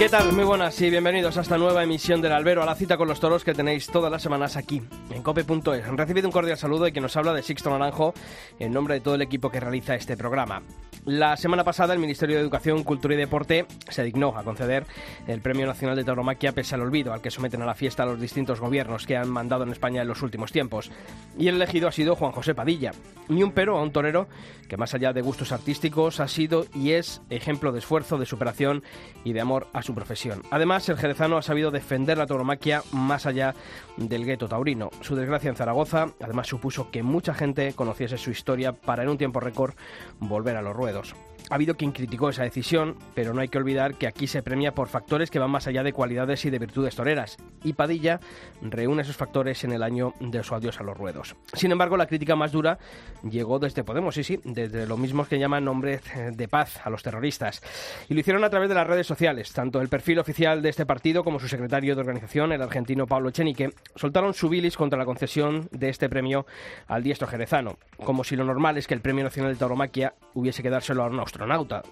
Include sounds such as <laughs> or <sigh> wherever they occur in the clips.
¿Qué tal? Muy buenas y bienvenidos a esta nueva emisión del Albero, a la cita con los toros que tenéis todas las semanas aquí, en cope.es. Recibido un cordial saludo y que nos habla de Sixto Naranjo en nombre de todo el equipo que realiza este programa. La semana pasada el Ministerio de Educación, Cultura y Deporte se dignó a conceder el Premio Nacional de Tauromaquia pese al olvido al que someten a la fiesta los distintos gobiernos que han mandado en España en los últimos tiempos. Y el elegido ha sido Juan José Padilla. Ni un pero a un torero que más allá de gustos artísticos ha sido y es ejemplo de esfuerzo, de superación y de amor a su profesión. Además, el jerezano ha sabido defender la tauromaquia más allá del gueto taurino. Su desgracia en Zaragoza además supuso que mucha gente conociese su historia para en un tiempo récord volver a los ruedos dos. Ha habido quien criticó esa decisión, pero no hay que olvidar que aquí se premia por factores que van más allá de cualidades y de virtudes toreras, y Padilla reúne esos factores en el año de su adiós a los ruedos. Sin embargo, la crítica más dura llegó desde Podemos, sí, sí, desde los mismos que llaman nombres de paz a los terroristas. Y lo hicieron a través de las redes sociales. Tanto el perfil oficial de este partido como su secretario de organización, el argentino Pablo Chenique, soltaron su bilis contra la concesión de este premio al diestro jerezano, como si lo normal es que el Premio Nacional de Tauromaquia hubiese que dárselo a un astronauta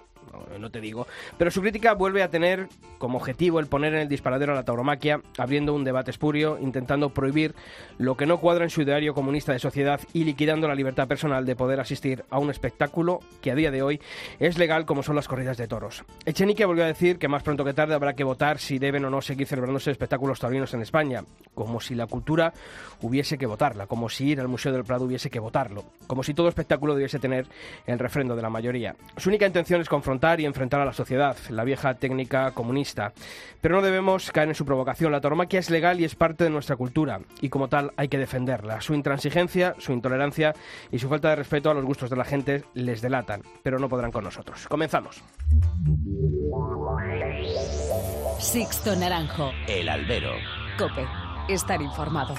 no te digo. Pero su crítica vuelve a tener como objetivo el poner en el disparadero a la tauromaquia, abriendo un debate espurio, intentando prohibir lo que no cuadra en su ideario comunista de sociedad y liquidando la libertad personal de poder asistir a un espectáculo que a día de hoy es legal como son las corridas de toros. Echenique volvió a decir que más pronto que tarde habrá que votar si deben o no seguir celebrándose espectáculos taurinos en España, como si la cultura hubiese que votarla, como si ir al Museo del Prado hubiese que votarlo, como si todo espectáculo debiese tener el refrendo de la mayoría. Su única intención es confrontar y enfrentar a la sociedad, la vieja técnica comunista. Pero no debemos caer en su provocación. La tauromaquia es legal y es parte de nuestra cultura, y como tal hay que defenderla. Su intransigencia, su intolerancia y su falta de respeto a los gustos de la gente les delatan, pero no podrán con nosotros. Comenzamos. Sixto Naranjo. El albero. Cope. Estar informado.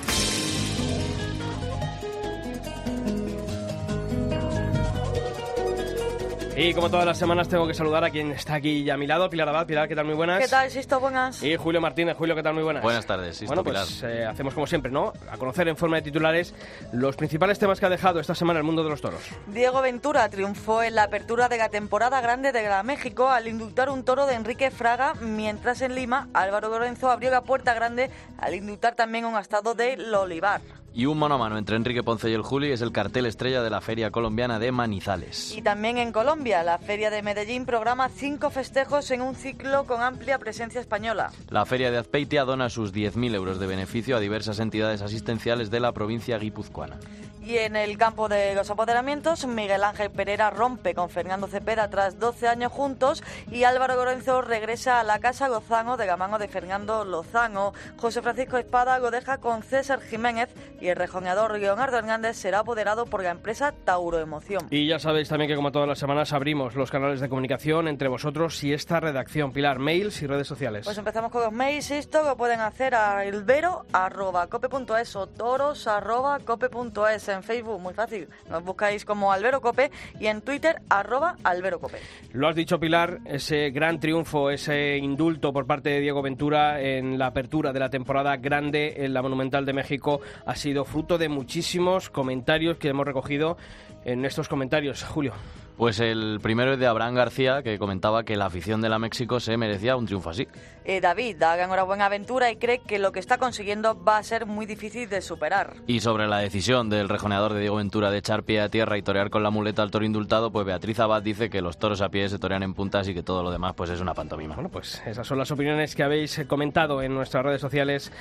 Y como todas las semanas tengo que saludar a quien está aquí a mi lado, Pilar Abad. Pilar, ¿qué tal? Muy buenas. ¿Qué tal, Sisto? Buenas. Y Julio Martínez. Julio, ¿qué tal? Muy buenas. Buenas tardes, Sisto Bueno, pues eh, hacemos como siempre, ¿no? A conocer en forma de titulares los principales temas que ha dejado esta semana el mundo de los toros. Diego Ventura triunfó en la apertura de la temporada grande de la México al indultar un toro de Enrique Fraga, mientras en Lima Álvaro Lorenzo abrió la puerta grande al indultar también un astado de Lolivar. Y un mano a mano entre Enrique Ponce y el Juli es el cartel estrella de la Feria Colombiana de Manizales. Y también en Colombia, la Feria de Medellín programa cinco festejos en un ciclo con amplia presencia española. La Feria de Azpeitia dona sus 10.000 euros de beneficio a diversas entidades asistenciales de la provincia guipuzcoana. Y en el campo de los apoderamientos, Miguel Ángel Pereira rompe con Fernando Cepeda tras 12 años juntos y Álvaro Lorenzo regresa a la casa Lozano de la de Fernando Lozano. José Francisco Espada lo deja con César Jiménez y el rejoneador Leonardo Hernández será apoderado por la empresa Tauro Emoción. Y ya sabéis también que como todas las semanas abrimos los canales de comunicación entre vosotros y esta redacción. Pilar, mails y redes sociales. Pues empezamos con los mails. Esto lo pueden hacer a elvero.cope.es o toros.cope.es en Facebook, muy fácil. Nos buscáis como Albero Cope y en Twitter, arroba Albero Cope. Lo has dicho, Pilar, ese gran triunfo, ese indulto por parte de Diego Ventura en la apertura de la temporada grande en la Monumental de México ha sido fruto de muchísimos comentarios que hemos recogido en estos comentarios. Julio. Pues el primero es de Abraham García, que comentaba que la afición de la México se merecía un triunfo así. Eh, David da enhorabuena aventura y cree que lo que está consiguiendo va a ser muy difícil de superar. Y sobre la decisión del rejoneador de Diego Ventura de echar pie a tierra y torear con la muleta al toro indultado, pues Beatriz Abad dice que los toros a pie se torean en puntas y que todo lo demás pues es una pantomima. Bueno, pues esas son las opiniones que habéis comentado en nuestras redes sociales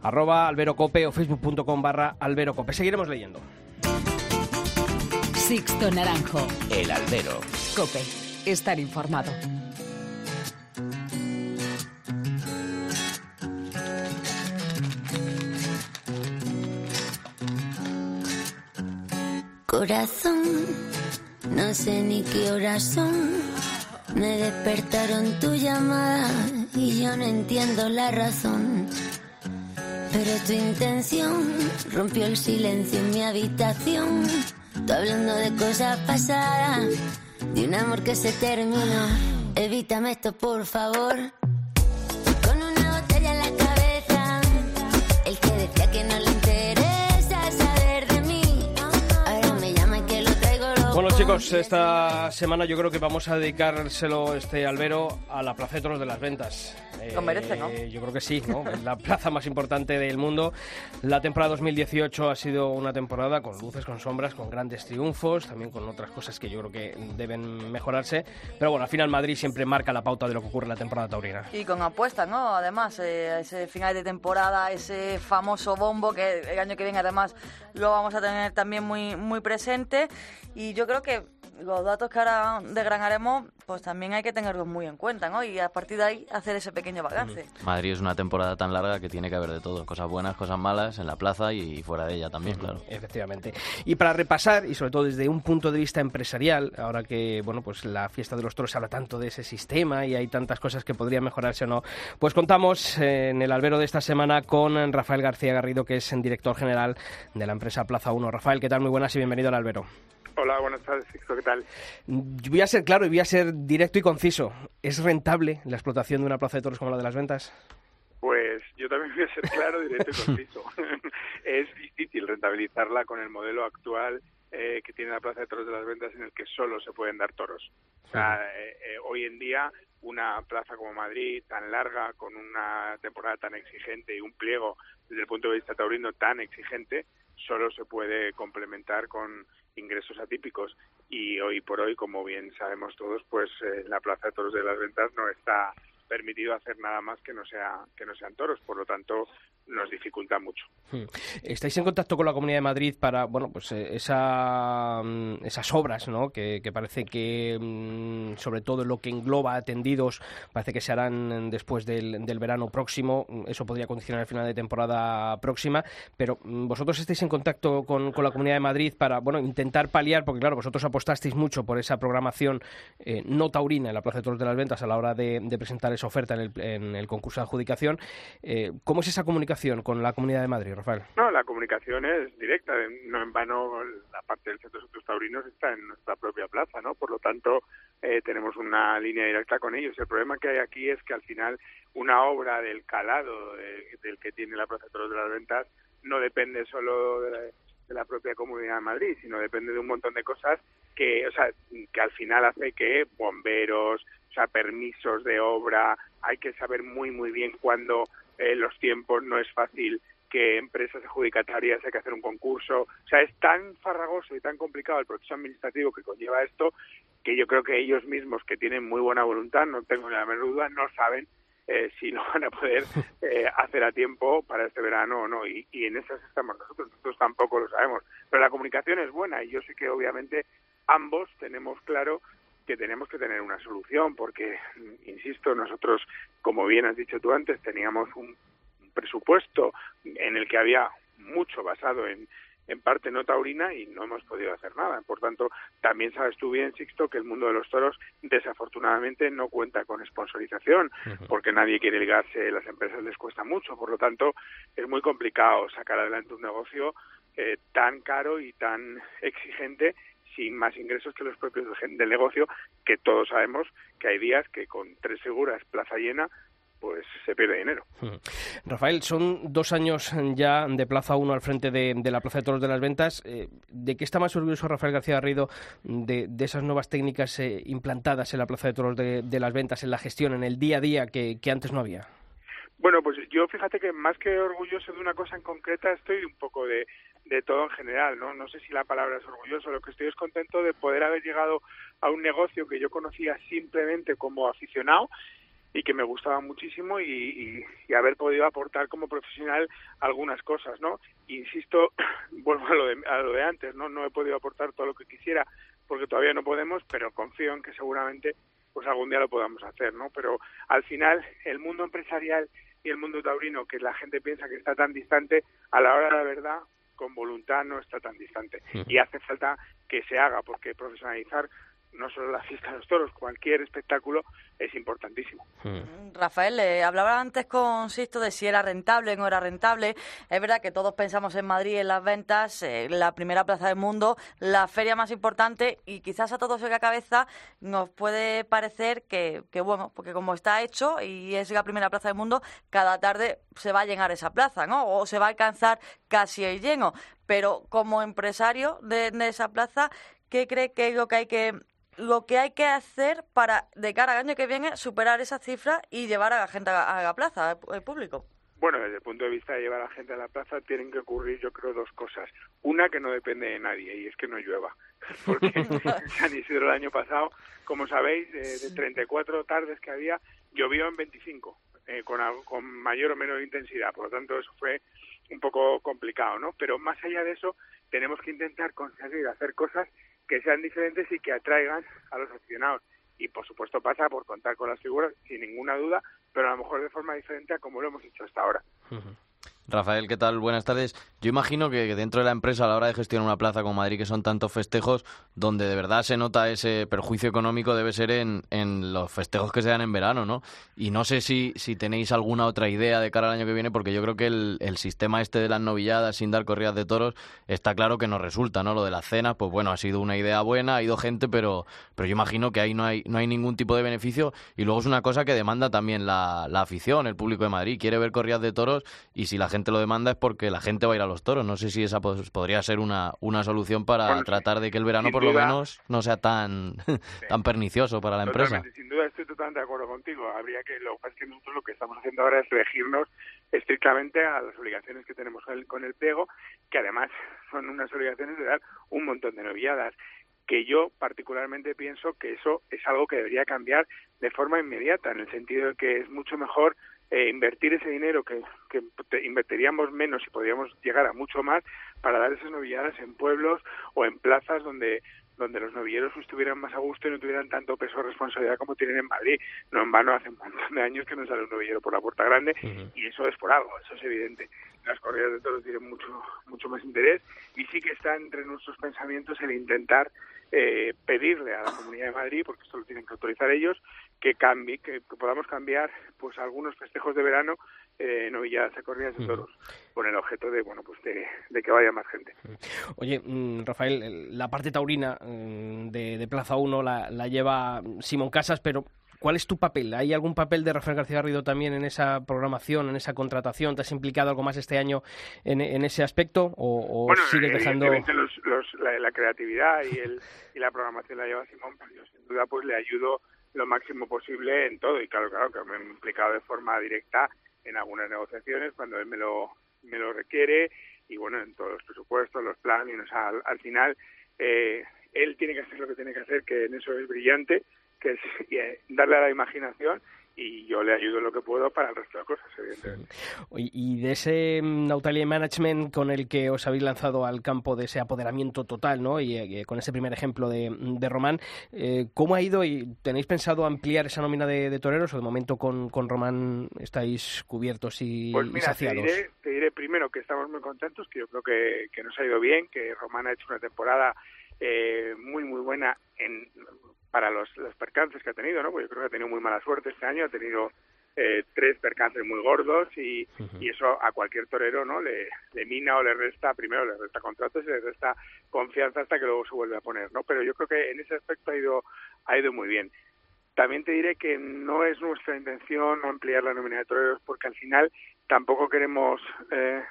arroba alberocope o facebook.com barra alberocope. Seguiremos leyendo. Sixto Naranjo. El albero. Cope. Estar informado. Corazón, no sé ni qué horas son. Me despertaron tu llamada y yo no entiendo la razón. Pero tu intención rompió el silencio en mi habitación. Tú hablando de cosas pasadas de un amor que se terminó. Evítame esto, por favor. Con una botella en la cabeza, el que decía que no le interesa saber de mí. Ahora me llama que lo traigo loco. Bueno chicos, esta semana yo creo que vamos a dedicárselo este albero a la Toros de las Ventas. Lo merece, ¿no? Yo creo que sí, ¿no? Es la plaza más importante del mundo. La temporada 2018 ha sido una temporada con luces, con sombras, con grandes triunfos, también con otras cosas que yo creo que deben mejorarse. Pero bueno, al final Madrid siempre marca la pauta de lo que ocurre en la temporada taurina. Y con apuestas, ¿no? Además, eh, ese final de temporada, ese famoso bombo que el año que viene además lo vamos a tener también muy, muy presente. Y yo creo que los datos que ahora desgranaremos, pues también hay que tenerlos muy en cuenta, ¿no? Y a partir de ahí hacer ese pequeño balance. Madrid es una temporada tan larga que tiene que haber de todo, cosas buenas, cosas malas, en la plaza y fuera de ella también, claro. Efectivamente. Y para repasar, y sobre todo desde un punto de vista empresarial, ahora que bueno, pues la fiesta de los toros habla tanto de ese sistema y hay tantas cosas que podrían mejorarse o no, pues contamos eh, en el albero de esta semana con Rafael García Garrido, que es el director general de la empresa Plaza 1. Rafael, ¿qué tal? Muy buenas y bienvenido al albero. Hola, buenas tardes, ¿qué tal? Voy a ser claro y voy a ser directo y conciso. ¿Es rentable la explotación de una plaza de toros como la de las ventas? Pues yo también voy a ser claro, directo y conciso. <laughs> es difícil rentabilizarla con el modelo actual eh, que tiene la Plaza de Toros de las Ventas en el que solo se pueden dar toros. O sea, eh, eh, hoy en día una plaza como Madrid, tan larga, con una temporada tan exigente y un pliego desde el punto de vista taurino tan exigente, solo se puede complementar con ingresos atípicos y hoy por hoy, como bien sabemos todos, pues en la Plaza de Toros de las Ventas no está permitido hacer nada más que no sea que no sean toros, por lo tanto nos dificulta mucho. Hmm. ¿Estáis en contacto con la Comunidad de Madrid para, bueno, pues eh, esa, mm, esas obras, ¿no? Que, parece que, mm, sobre todo lo que engloba atendidos, parece que se harán después del, del verano próximo. Eso podría condicionar el final de temporada próxima. Pero mm, vosotros estáis en contacto con, con la Comunidad de Madrid para, bueno, intentar paliar, porque claro, vosotros apostasteis mucho por esa programación eh, no taurina en la Plaza de Toros de las Ventas a la hora de, de presentar oferta en el, en el concurso de adjudicación. Eh, ¿Cómo es esa comunicación con la Comunidad de Madrid, Rafael? No, la comunicación es directa. No en vano la parte del Centro de Estudios Taurinos está en nuestra propia plaza, ¿no? Por lo tanto, eh, tenemos una línea directa con ellos. El problema que hay aquí es que al final una obra del calado de- del que tiene la Plaza de de las Ventas no depende solo de la, de la propia Comunidad de Madrid, sino depende de un montón de cosas que, o sea, que al final hace que bomberos, o sea, permisos de obra, hay que saber muy muy bien cuándo eh, los tiempos, no es fácil que empresas adjudicatarias hay que hacer un concurso, o sea, es tan farragoso y tan complicado el proceso administrativo que conlleva esto que yo creo que ellos mismos que tienen muy buena voluntad, no tengo ni la menor duda, no saben eh, si lo van a poder eh, <laughs> hacer a tiempo para este verano o no. Y, y en esas estamos nosotros, nosotros tampoco lo sabemos. Pero la comunicación es buena y yo sé que obviamente ambos tenemos claro que tenemos que tener una solución porque, mm, insisto, nosotros, como bien has dicho tú antes, teníamos un presupuesto en el que había mucho basado en, en parte no taurina y no hemos podido hacer nada. Por tanto, también sabes tú bien, Sixto, que el mundo de los toros desafortunadamente no cuenta con sponsorización porque nadie quiere ligarse, las empresas les cuesta mucho. Por lo tanto, es muy complicado sacar adelante un negocio eh, tan caro y tan exigente sin más ingresos que los propios del negocio, que todos sabemos que hay días que con tres seguras, plaza llena, pues se pierde dinero. Rafael, son dos años ya de Plaza 1 al frente de, la Plaza de Toros de las Ventas. Eh, ¿De qué está más orgulloso Rafael García Garrido de, esas nuevas técnicas eh, implantadas en la Plaza de Toros de, las Ventas, en la gestión, en el día a día que antes no había? Bueno, pues yo fíjate que más que orgulloso de una cosa en concreta, estoy un poco de, todo en general, ¿no? No sé si la palabra es orgulloso, lo que estoy es contento de poder haber llegado a un negocio que yo conocía simplemente como aficionado y que me gustaba muchísimo y, y- y haber podido aportar como profesional algunas cosas, ¿no? Insisto, <clears throat> vuelvo a lo, de, a lo de antes, ¿no? No he podido aportar todo lo que quisiera porque todavía no podemos, pero confío en que seguramente pues algún día lo podamos hacer, ¿no? Pero al final el mundo empresarial y el mundo taurino, que la gente piensa que está tan distante, a la hora de la verdad, con voluntad no está tan distante. Y hace falta que se haga, porque profesionalizar no solo la fiesta de los toros, cualquier espectáculo es importantísimo. Hmm. Rafael, eh, hablaba antes con Sisto de si era rentable o no era rentable. Es verdad que todos pensamos en Madrid en las ventas, eh, la primera plaza del mundo, la feria más importante y quizás a todos en la cabeza nos puede parecer que, que, bueno, porque como está hecho y es la primera plaza del mundo, cada tarde se va a llenar esa plaza, ¿no? O se va a alcanzar casi el lleno. Pero como empresario de esa plaza, ¿qué cree que es lo que hay que lo que hay que hacer para, de cara al año que viene, superar esa cifra y llevar a la gente a la plaza, al público? Bueno, desde el punto de vista de llevar a la gente a la plaza tienen que ocurrir, yo creo, dos cosas. Una que no depende de nadie y es que no llueva. <laughs> Porque <laughs> <laughs> San Isidro el año pasado, como sabéis, de 34 tardes que había, llovió en 25, eh, con, con mayor o menor intensidad. Por lo tanto, eso fue un poco complicado, ¿no? Pero más allá de eso, tenemos que intentar conseguir hacer cosas que sean diferentes y que atraigan a los aficionados. Y por supuesto pasa por contar con las figuras, sin ninguna duda, pero a lo mejor de forma diferente a como lo hemos hecho hasta ahora. Rafael, ¿qué tal? Buenas tardes. Yo imagino que dentro de la empresa, a la hora de gestionar una plaza como Madrid, que son tantos festejos, donde de verdad se nota ese perjuicio económico debe ser en, en los festejos que se dan en verano, ¿no? Y no sé si, si tenéis alguna otra idea de cara al año que viene, porque yo creo que el, el sistema este de las novilladas sin dar corridas de toros está claro que nos resulta, ¿no? Lo de las cenas, pues bueno, ha sido una idea buena, ha ido gente, pero, pero yo imagino que ahí no hay, no hay ningún tipo de beneficio. Y luego es una cosa que demanda también la, la afición, el público de Madrid. Quiere ver corridas de toros y si la gente lo demanda es porque la gente va a ir a los toros. No sé si esa pues, podría ser una, una solución para tratar de que el verano por lo menos no sea tan, <laughs> tan pernicioso para la empresa. Sin duda estoy totalmente de acuerdo contigo. Habría que, lo que que nosotros lo que estamos haciendo ahora es regirnos estrictamente a las obligaciones que tenemos con el pliego, que además son unas obligaciones de dar un montón de novilladas que yo particularmente pienso que eso es algo que debería cambiar de forma inmediata, en el sentido de que es mucho mejor eh, invertir ese dinero que, que invertiríamos menos y podríamos llegar a mucho más para dar esas novilladas en pueblos o en plazas donde donde los novilleros estuvieran más a gusto y no tuvieran tanto peso de responsabilidad como tienen en Madrid. No en vano, hace un montón de años que no sale un novillero por la puerta grande y eso es por algo, eso es evidente. Las corridas de toros tienen mucho, mucho más interés y sí que está entre nuestros pensamientos el intentar eh, pedirle a la Comunidad de Madrid, porque esto lo tienen que autorizar ellos, que cambie, que, podamos cambiar pues algunos festejos de verano eh, novilladas a corridas de toros, con el objeto de bueno pues de, que vaya más gente. Oye, mm, Rafael, la parte taurina mm, de, Plaza 1 la, la lleva Simón Casas, pero ¿Cuál es tu papel? ¿Hay algún papel de Rafael García Garrido también en esa programación, en esa contratación? ¿Te has implicado algo más este año en, ese aspecto o, sigues dejando...? la, creatividad y, el, y la programación la lleva Simón, pero yo sin duda pues le ayudo lo máximo posible en todo y claro, claro que me he implicado de forma directa en algunas negociaciones cuando él me lo, me lo requiere y bueno, en todos los presupuestos, los planes, o sea, al, final eh, él tiene que hacer lo que tiene que hacer, que en eso es brillante que es <laughs> eh, darle a la imaginación y yo le ayudo lo que puedo para el resto de cosas, evidentemente. Y de ese mm, Nautalia Management con el que os habéis lanzado al campo de ese apoderamiento total, ¿no? Y eh, con ese primer ejemplo de, de Román, eh, ¿cómo ha ido y tenéis pensado ampliar esa nómina de, toreros o de momento con, con Román estáis cubiertos y, pues mira, saciados? Te diré, primero que estamos muy contentos, que yo creo que, que nos ha ido bien, que Román ha hecho una temporada muy, muy buena en para los, percances que ha tenido, ¿no? Porque yo creo que ha tenido muy mala suerte este año, ha tenido eh, tres percances muy gordos y, y, eso a cualquier torero no le, le, mina o le resta primero le resta contratos y le resta confianza hasta que luego se vuelve a poner no pero yo creo que en ese aspecto ha ido ha ido muy bien. También te diré que no es nuestra intención ampliar la nómina de toreros porque al final tampoco queremos eh,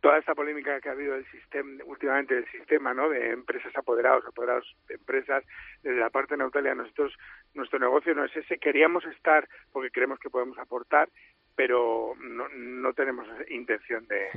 toda esta polémica que ha habido del sistema últimamente del sistema no de empresas apoderados apoderados de empresas desde la parte neutralia nosotros nuestro negocio no es ese. Queríamos estar porque creemos que podemos aportar pero no, no tenemos intención de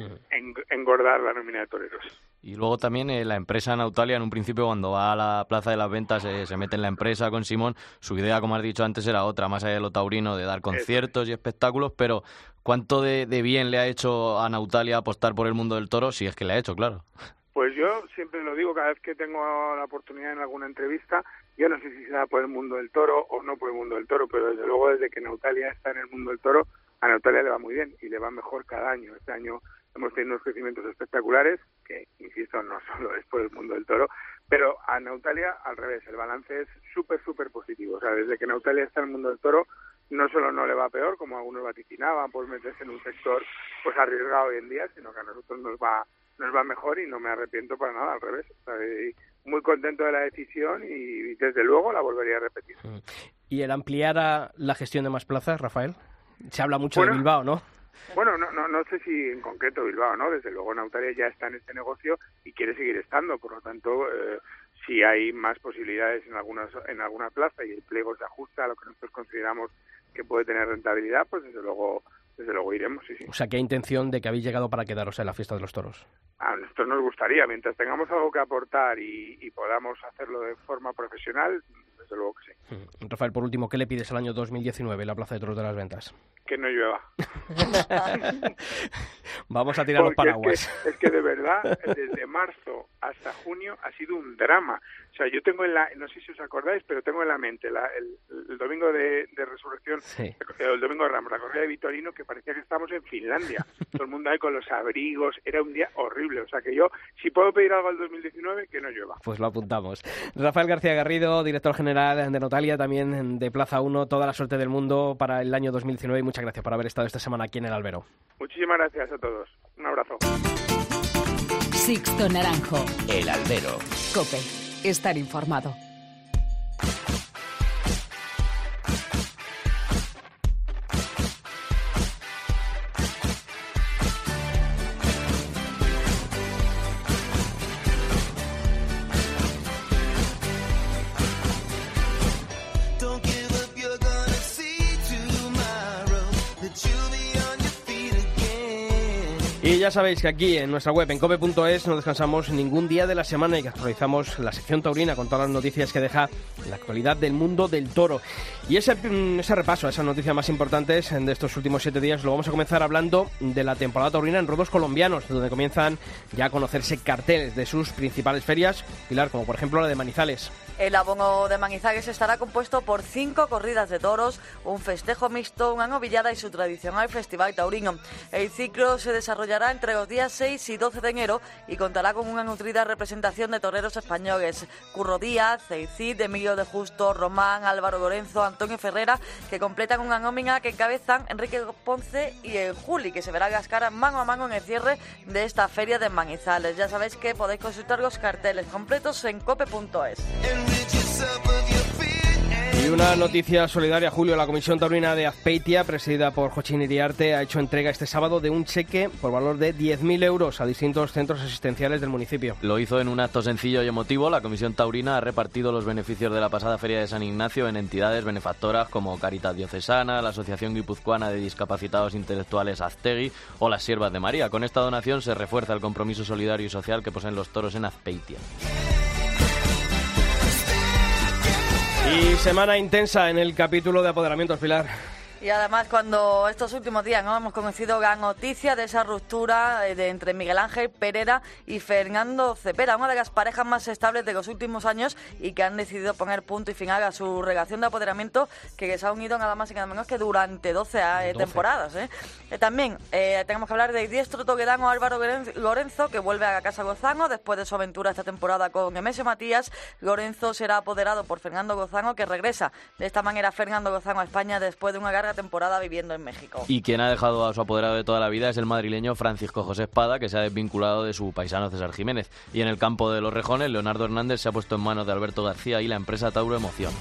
engordar la nómina de toreros y luego también eh, la empresa Nautalia, en un principio, cuando va a la plaza de las ventas, eh, se mete en la empresa con Simón. Su idea, como has dicho antes, era otra, más allá de lo taurino, de dar conciertos y espectáculos. Pero, ¿cuánto de, bien le ha hecho a Nautalia apostar por el mundo del toro? Si es que le ha hecho, claro. Pues yo siempre lo digo cada vez que tengo la oportunidad en alguna entrevista. Yo no sé si será por el mundo del toro o no por el mundo del toro, pero desde luego, desde que Nautalia está en el mundo del toro, a Nautalia le va muy bien y le va mejor cada año. Este año hemos tenido unos crecimientos espectaculares, que, insisto, no <laughs> solo es por el mundo del toro, Pero a Nautalia, al revés, el balance es súper, súper positivo. O sea, desde que Nautalia está en el mundo del toro, no solo no le va peor, como algunos vaticinaban, por meterse en un sector pues arriesgado hoy en día, sino que a nosotros nos va nos va mejor y no me arrepiento para nada, al revés. Muy contento de la decisión y desde luego la volvería a repetir. ¿Y el ampliar a la gestión de más plazas, Rafael? Se habla mucho de Bilbao, ¿no? Bueno, no, no, no sé si en concreto Bilbao, ¿no? Desde luego Nautalia ya está en este negocio y quiere seguir estando, por lo tanto, eh, si hay más posibilidades en, algunas, en alguna plaza y el pliego se ajusta a lo que nosotros consideramos que puede tener rentabilidad, pues desde luego desde luego iremos, sí, sí. O sea, ¿qué intención de que habéis llegado para quedaros en la fiesta de los toros? A nosotros nos gustaría, mientras tengamos algo que aportar y, y podamos hacerlo de forma profesional, desde luego que sí. Mm. Rafael, por último, ¿qué le pides al año 2019 en la Plaza de Toros de las Ventas? Que no llueva. <laughs> Vamos a tirar los paraguas. Es que, es que, de verdad, desde marzo hasta junio ha sido un drama. O sea, yo tengo en la, no sé si os acordáis, pero tengo en la mente la, el, el, domingo de, de Resurrección, Sí. el domingo de Ramos, la corrida de Vitorino, que parecía que estábamos en Finlandia. <laughs> Todo el mundo ahí con los abrigos, era un día horrible. O sea, que yo, si puedo pedir algo al 2019, que no llueva. Pues lo apuntamos. Rafael García Garrido, director general de Notalia, también de Plaza 1, toda la suerte del mundo para el año 2019 y muchas gracias por haber estado esta semana aquí en el Albero. Muchísimas gracias a todos. Un abrazo. Sixto Naranjo. El Albero. Cope. Estar informado. Y ya sabéis que aquí en nuestra web, en cope.es, no descansamos ningún día de la semana y que actualizamos la sección taurina con todas las noticias que deja la actualidad del mundo del toro. Y ese, ese repaso, esas noticias más importantes de estos últimos siete días, lo vamos a comenzar hablando de la temporada taurina en rodos colombianos, donde comienzan ya a conocerse carteles de sus principales ferias, Pilar, como por ejemplo la de Manizales. El abono de Manizales estará compuesto por cinco corridas de toros, un festejo mixto, una novillada y su tradicional festival taurino. El ciclo se desarrollará entre los días 6 y 12 de enero y contará con una nutrida representación de toreros españoles. Curro Díaz, Ceicid, Emilio de Justo, Román, Álvaro Lorenzo, Antonio Ferrera, que completan una nómina que encabezan Enrique Ponce y el Juli, que se verá las caras mano a mano en el cierre de esta feria de Manizales. Ya sabéis que podéis consultar los carteles completos en cope.es. Y una noticia solidaria, Julio. La Comisión Taurina de Azpeitia, presidida por Jochín Iriarte, ha hecho entrega este sábado de un cheque por valor de 10.000 euros a distintos centros asistenciales del municipio. Lo hizo en un acto sencillo y emotivo. La Comisión Taurina ha repartido los beneficios de la pasada Feria de San Ignacio en entidades benefactoras como Caritas Diocesana, la Asociación Guipuzcoana de Discapacitados Intelectuales Aztegui o las Siervas de María. Con esta donación se refuerza el compromiso solidario y social que poseen los toros en Azpeitia. Y semana intensa en el capítulo de apoderamientos, Pilar. Y además, cuando estos últimos días no hemos conocido la noticia de esa ruptura eh, de, entre Miguel Ángel Pereira y Fernando Cepera, una de las parejas más estables de los últimos años y que han decidido poner punto y final a su relación de apoderamiento que les ha unido nada más y nada menos que durante 12, eh, 12. temporadas. ¿eh? Eh, también eh, tenemos que hablar del diestro toledano Álvaro Loren- Lorenzo, que vuelve a la Casa Gozano después de su aventura esta temporada con Emesio Matías. Lorenzo será apoderado por Fernando Gozano, que regresa de esta manera Fernando Gozano a España después de una temporada viviendo en México. Y quien ha dejado a su apoderado de toda la vida es el madrileño Francisco José Espada, que se ha desvinculado de su paisano César Jiménez. Y en el campo de los rejones, Leonardo Hernández se ha puesto en manos de Alberto García y la empresa Tauro Emoción.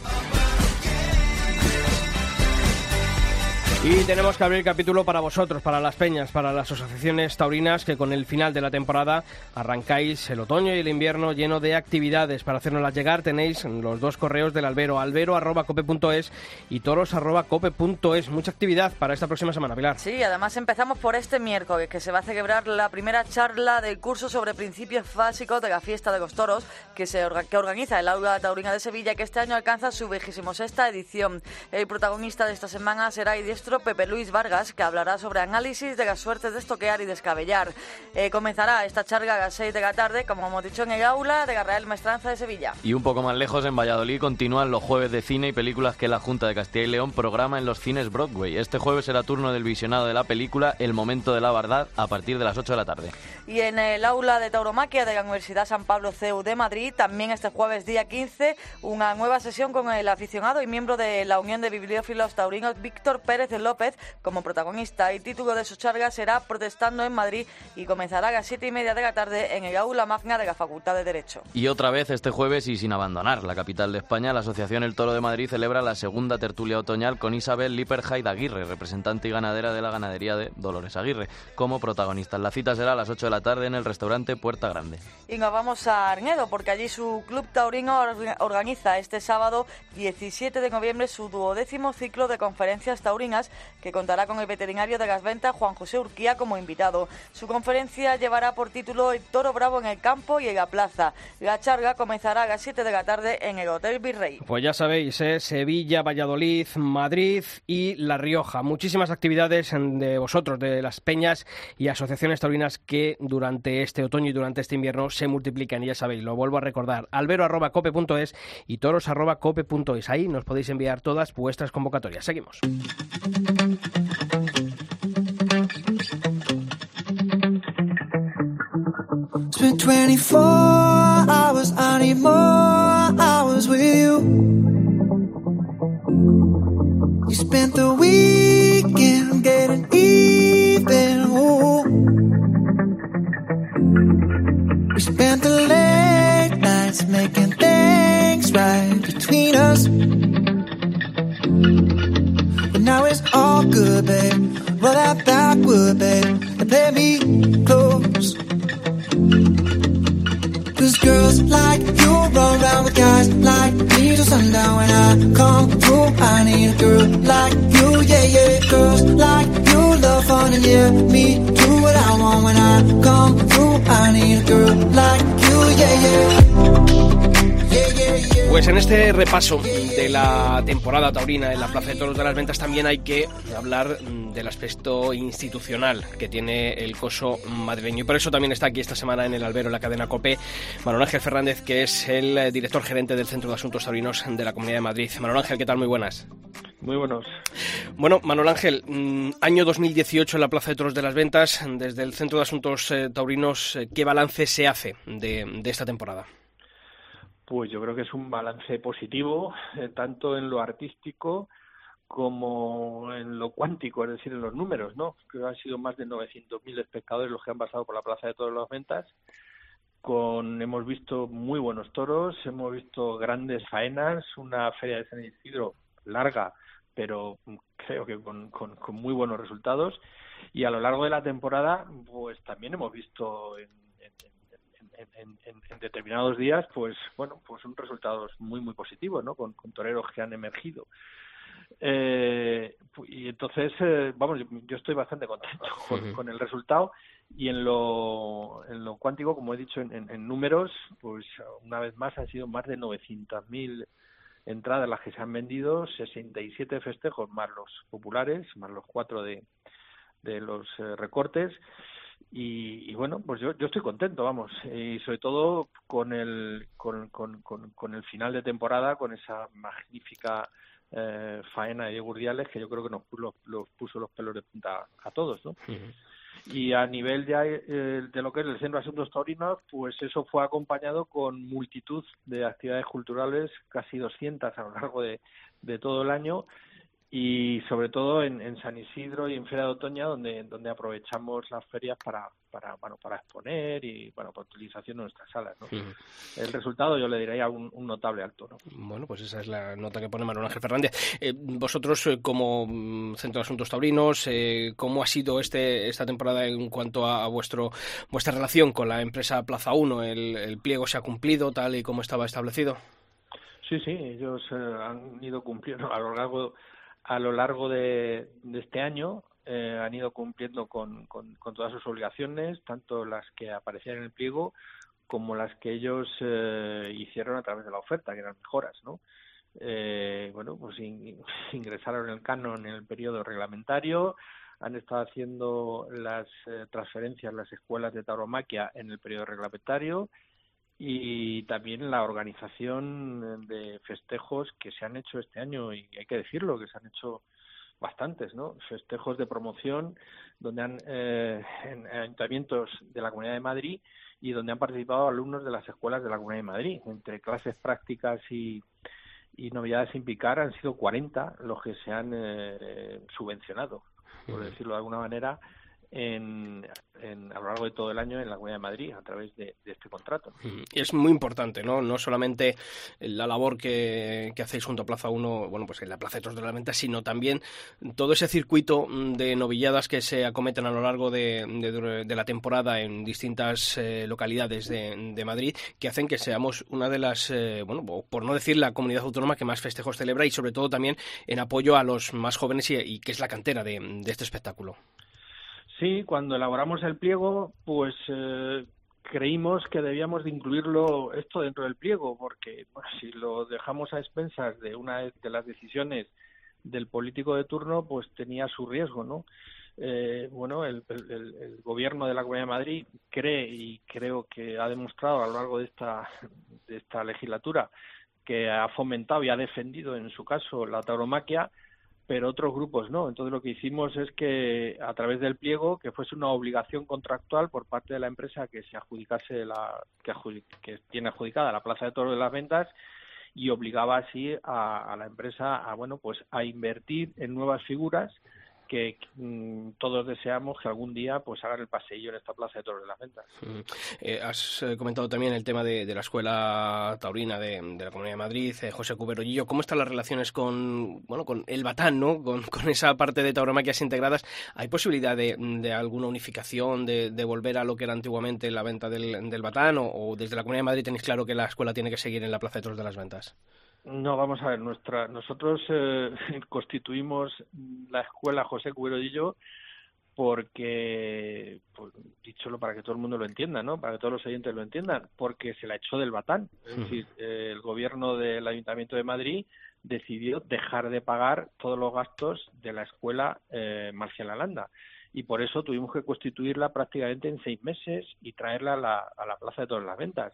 Y tenemos que abrir capítulo para vosotros, para las peñas, para las asociaciones taurinas que con el final de la temporada arrancáis el otoño y el invierno lleno de actividades. Para hacernoslas llegar tenéis los dos correos del albero, albero.cope.es y toros.cope.es. Mucha actividad para esta próxima semana, Pilar. Sí, además empezamos por este miércoles, que se va a celebrar la primera charla del curso sobre principios básicos de la fiesta de los toros, que, se que organiza el Aula Taurina de Sevilla, que este año alcanza su 26 edición. El protagonista de esta semana será el maestro Pepe Luis Vargas, que hablará sobre análisis de las suertes de estoquear y descabellar. Eh, comenzará esta charla a las 6 de la tarde, como hemos dicho, en el aula de la Real Maestranza de Sevilla. Y un poco más lejos, en Valladolid, continúan los jueves de cine y películas que la Junta de Castilla y León programa en los cines Broadway. Este jueves será turno del visionado de la película El momento de la verdad a partir de las 8 de la tarde. Y en el aula de tauromaquia de la Universidad San Pablo CEU de Madrid, también este jueves día 15, una nueva sesión con el aficionado y miembro de la Unión de Bibliófilos Taurinos Víctor Pérez López como protagonista. El título de su charla será Protestando en Madrid y comenzará a las 7 y media de la tarde en el aula magna de la Facultad de Derecho. Y otra vez este jueves y sin abandonar la capital de España, la Asociación El Toro de Madrid celebra la segunda tertulia otoñal con Isabel Liperhaid Aguirre, representante y ganadera de la ganadería de Dolores Aguirre, como protagonista. La cita será a las 8 de la tarde en el restaurante Puerta Grande. Y nos vamos a Arnedo, porque allí su club taurino organiza este sábado 17 de noviembre su duodécimo ciclo de conferencias taurinas, que contará con el veterinario de las ventas Juan José Urquía como invitado. Su conferencia llevará por título El toro bravo en el campo y en la plaza. La charla comenzará a las 7 de la tarde en el Hotel Virrey. Pues ya sabéis, ¿eh? Sevilla, Valladolid, Madrid y La Rioja. Muchísimas actividades de vosotros, de las peñas y asociaciones taurinas que durante este otoño y durante este invierno se multiplican. Y ya sabéis, lo vuelvo a recordar, albero.cope.es y toros.cope.es. Ahí nos podéis enviar todas vuestras convocatorias. Seguimos. 24 Pues en este repaso de la temporada taurina en la Plaza de Toros de las Ventas también hay que hablar del aspecto institucional que tiene el coso madrileño. Y por eso también está aquí esta semana en el albero, en la cadena COPE, Manuel Ángel Fernández, que es el director gerente del Centro de Asuntos Taurinos de la Comunidad de Madrid. Manuel Ángel, ¿qué tal? Muy buenas. Muy buenos. Bueno, Manuel Ángel, mm, año 2018 en la Plaza de Toros de las Ventas. Desde el Centro de Asuntos eh, Taurinos, eh, ¿qué balance se hace de, de esta temporada? Pues yo creo que es un balance positivo, eh, tanto en lo artístico como en lo cuántico, es decir, en los números, ¿no? Creo que han sido más de 900.000 espectadores los que han pasado por la Plaza de Toros de las Ventas. Con, hemos visto muy buenos toros, hemos visto grandes faenas, una feria de San Isidro larga, pero creo que con, con, con muy buenos resultados. Y a lo largo de la temporada, pues también hemos visto en en, en, en, determinados días, pues bueno, pues son resultados muy muy positivos, ¿no? Con, con toreros que han emergido. Eh, y entonces, eh, vamos, yo estoy bastante contento <laughs> con, con, el resultado y en lo, en lo cuántico, como he dicho, en, en números, pues una vez más han sido más de 900.000 entradas las que se han vendido, 67 festejos más los populares, más los cuatro de, de los eh, recortes y, bueno, pues yo, yo estoy contento, vamos, y sobre todo con el, con, con, con, con el final de temporada, con esa magnífica eh, faena de Gurdiales que yo creo que nos, los, los puso los pelos de punta a todos, ¿no? Uh. Y a nivel eh, de lo que es el Centro de Asuntos Taurinos, pues eso fue acompañado con multitud de actividades culturales, casi 200 a lo largo de todo el año, y sobre todo en, en, San Isidro y en Feria de Otoño donde donde aprovechamos las ferias para para bueno para exponer y bueno para utilización de nuestras salas ¿no? -huh. el resultado yo le diría un, un, notable alto ¿no? bueno pues esa es la nota que pone Manuel Ángel Fernández eh, vosotros eh, como mm, Centro de Asuntos Taurinos eh, cómo ha sido este esta temporada en cuanto a, a, vuestro vuestra relación con la empresa Plaza 1 el, el pliego se ha cumplido tal y como estaba establecido sí sí ellos eh, han ido cumpliendo a lo largo a lo largo de, de este año eh, han ido cumpliendo con, con, todas sus obligaciones, tanto las que aparecían en el pliego como las que ellos eh, hicieron a través de la oferta, que eran mejoras, ¿no? eh, bueno, pues <laughs> ingresaron el canon en el periodo reglamentario, han estado haciendo las eh, transferencias las escuelas de tauromaquia en el periodo reglamentario y también la organización de festejos que se han hecho este año y hay que decirlo que se han hecho bastantes, ¿no? Festejos de promoción donde han eh, en ayuntamientos de la Comunidad de Madrid y donde han participado alumnos de las escuelas de la Comunidad de Madrid, entre clases prácticas y, y novedades sin picar han sido 40 los que se han eh, subvencionado, por decirlo de alguna manera, en, a lo largo de todo el año en la Comunidad de Madrid a través de, este contrato. Es muy importante, ¿no? No solamente la labor que, hacéis junto a Plaza 1, bueno, pues en la Plaza de Toros de la Venta, sino también todo ese circuito de novilladas que se acometen a lo largo de, la temporada en distintas eh, localidades de, Madrid, que hacen que seamos una de las, eh, bueno, por no decir la comunidad autónoma que más festejos celebra y sobre todo también en apoyo a los más jóvenes y, que es la cantera de este espectáculo. Sí, cuando elaboramos el pliego, pues eh, creímos que debíamos de incluirlo esto dentro del pliego, porque si lo dejamos a expensas de una de las decisiones del político de turno, pues tenía su riesgo, ¿no? Eh, bueno, el, gobierno de la Comunidad de Madrid cree y creo que ha demostrado a lo largo de esta, de esta legislatura que ha fomentado y ha defendido en su caso la tauromaquia pero otros grupos no. Entonces lo que hicimos es que a través del pliego, que fuese una obligación contractual por parte de la empresa que se adjudicase la que, tiene adjudicada la plaza de toros de las ventas y obligaba así a, a, la empresa a bueno pues a invertir en nuevas figuras que mm, todos deseamos que algún día pues hagan el paseillo en esta plaza de toros de las ventas. Eh, has eh, comentado también el tema de, la escuela taurina de, la Comunidad de Madrid, eh, José Cuberollillo. ¿Cómo están las relaciones con bueno con el Batán, ¿no? con, <laughs> esa parte de tauromaquias integradas? ¿Hay posibilidad de, alguna unificación, de, volver a lo que era antiguamente la venta del, del Batán? O, ¿O desde la Comunidad de Madrid tenéis claro que la escuela tiene que seguir en la plaza de toros de las ventas? No, vamos a ver, nuestra, nosotros eh, <laughs> constituimos la escuela José Cuberodillo porque, pues, dicholo para que todo el mundo lo entienda, ¿no? Para que todos los oyentes lo entiendan, porque se la echó del batán. Es decir, el gobierno del Ayuntamiento de Madrid decidió dejar de pagar todos los gastos de la escuela eh, Marcial Alanda. Y por eso tuvimos que constituirla prácticamente en seis meses y traerla a la, a la Plaza de Todas las Ventas.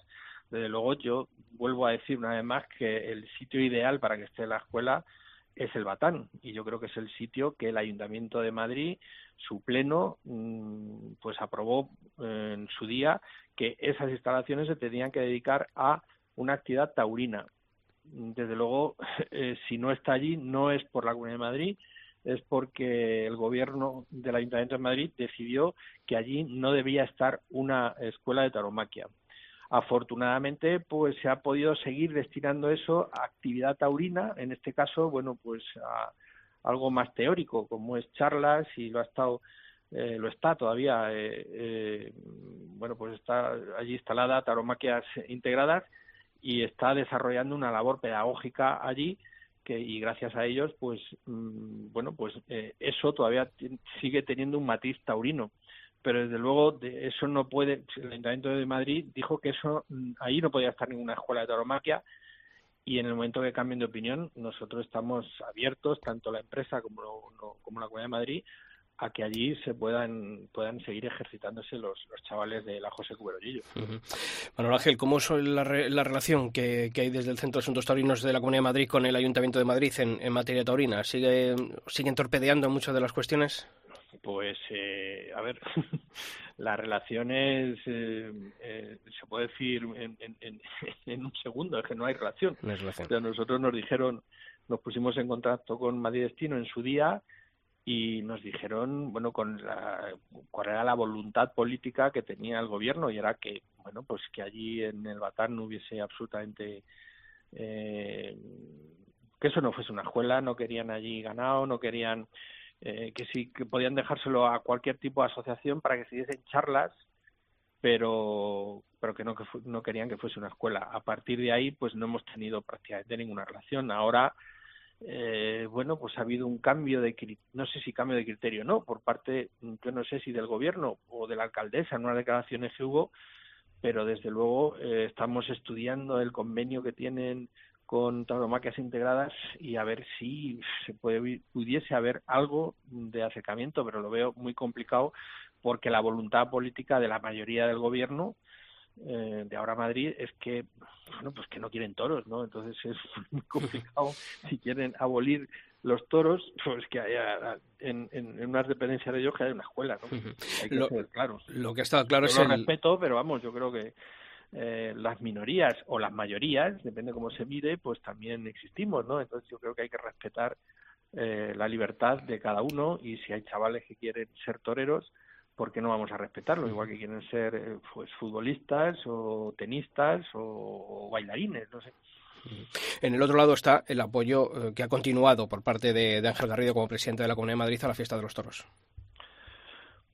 Desde luego yo vuelvo a decir una vez más que el sitio ideal para que esté la escuela es el Batán y yo creo que es el sitio que el Ayuntamiento de Madrid, su pleno, mm, pues aprobó eh, en su día que esas instalaciones se tenían que dedicar a una actividad taurina. Desde luego, <laughs> eh, si no está allí, no es por la Comunidad de Madrid, es porque el gobierno del Ayuntamiento de Madrid decidió que allí no debía estar una escuela de tauromaquia afortunadamente pues se ha podido seguir destinando eso a actividad taurina en este caso bueno pues a algo más teórico como es charlas y lo ha estado eh, lo está todavía eh, eh, bueno pues está allí instalada tauromaquias integradas y está desarrollando una labor pedagógica allí que y gracias a ellos pues mm, bueno pues eso todavía sigue teniendo un matiz taurino pero desde luego de eso no puede, el Ayuntamiento de Madrid dijo que eso mm, ahí no podía estar ninguna escuela de tauromaquia y en el momento que cambien de opinión nosotros estamos abiertos, tanto la empresa como, como la Comunidad de Madrid, a que allí se puedan puedan seguir ejercitándose los, los chavales de la José Cuberollillo. Manuel Ángel, ¿cómo es la, la relación que, que, hay desde el Centro de Asuntos Taurinos de la Comunidad de Madrid con el Ayuntamiento de Madrid en, en materia taurina? ¿Sigue, ¿Siguen torpedeando muchas de las cuestiones? Pues, eh, a ver, <laughs> la relación es, eh, eh, se puede decir en, en, <laughs> en, un segundo, es que no hay relación. No hay relación. nosotros nos dijeron, nos pusimos en contacto con Madrid Destino en su día y nos dijeron, bueno, con la, cuál era la voluntad política que tenía el gobierno y era que, bueno, pues que allí en el Batán no hubiese absolutamente eh, que eso no fuese una escuela, no querían allí ganado, no querían eh, que sí que podían dejárselo a cualquier tipo de asociación para que se diesen charlas, pero pero que no que no querían que fuese una escuela. A partir de ahí, pues no hemos tenido prácticamente ninguna relación. Ahora, eh, bueno, pues ha habido un cambio de no sé si cambio de criterio no por parte, yo no sé si del gobierno o de la alcaldesa en unas declaraciones que hubo, pero desde luego eh, estamos estudiando el convenio que tienen con tauromaquias integradas y a ver si se puede, pudiese haber algo de acercamiento, pero lo veo muy complicado porque la voluntad política de la mayoría del gobierno eh, de ahora Madrid es que bueno pues que no quieren toros no entonces es <laughs> muy complicado <laughs> si quieren abolir los toros pues que haya en, en, unas dependencias de ellos que haya una escuela no hay que lo, ser claros. lo que está claro yo es lo el... respeto pero vamos yo creo que eh, las minorías o las mayorías, depende cómo se mire, pues también existimos, ¿no? Entonces yo creo que hay que respetar eh, la libertad de cada uno y si hay chavales que quieren ser toreros, ¿por qué no vamos a respetarlo? Igual que quieren ser eh, pues futbolistas o tenistas o, o bailarines, no sé. En el otro lado está el apoyo eh, que ha continuado por parte de, de Ángel Garrido como presidente de la Comunidad de Madrid a la fiesta de los toros.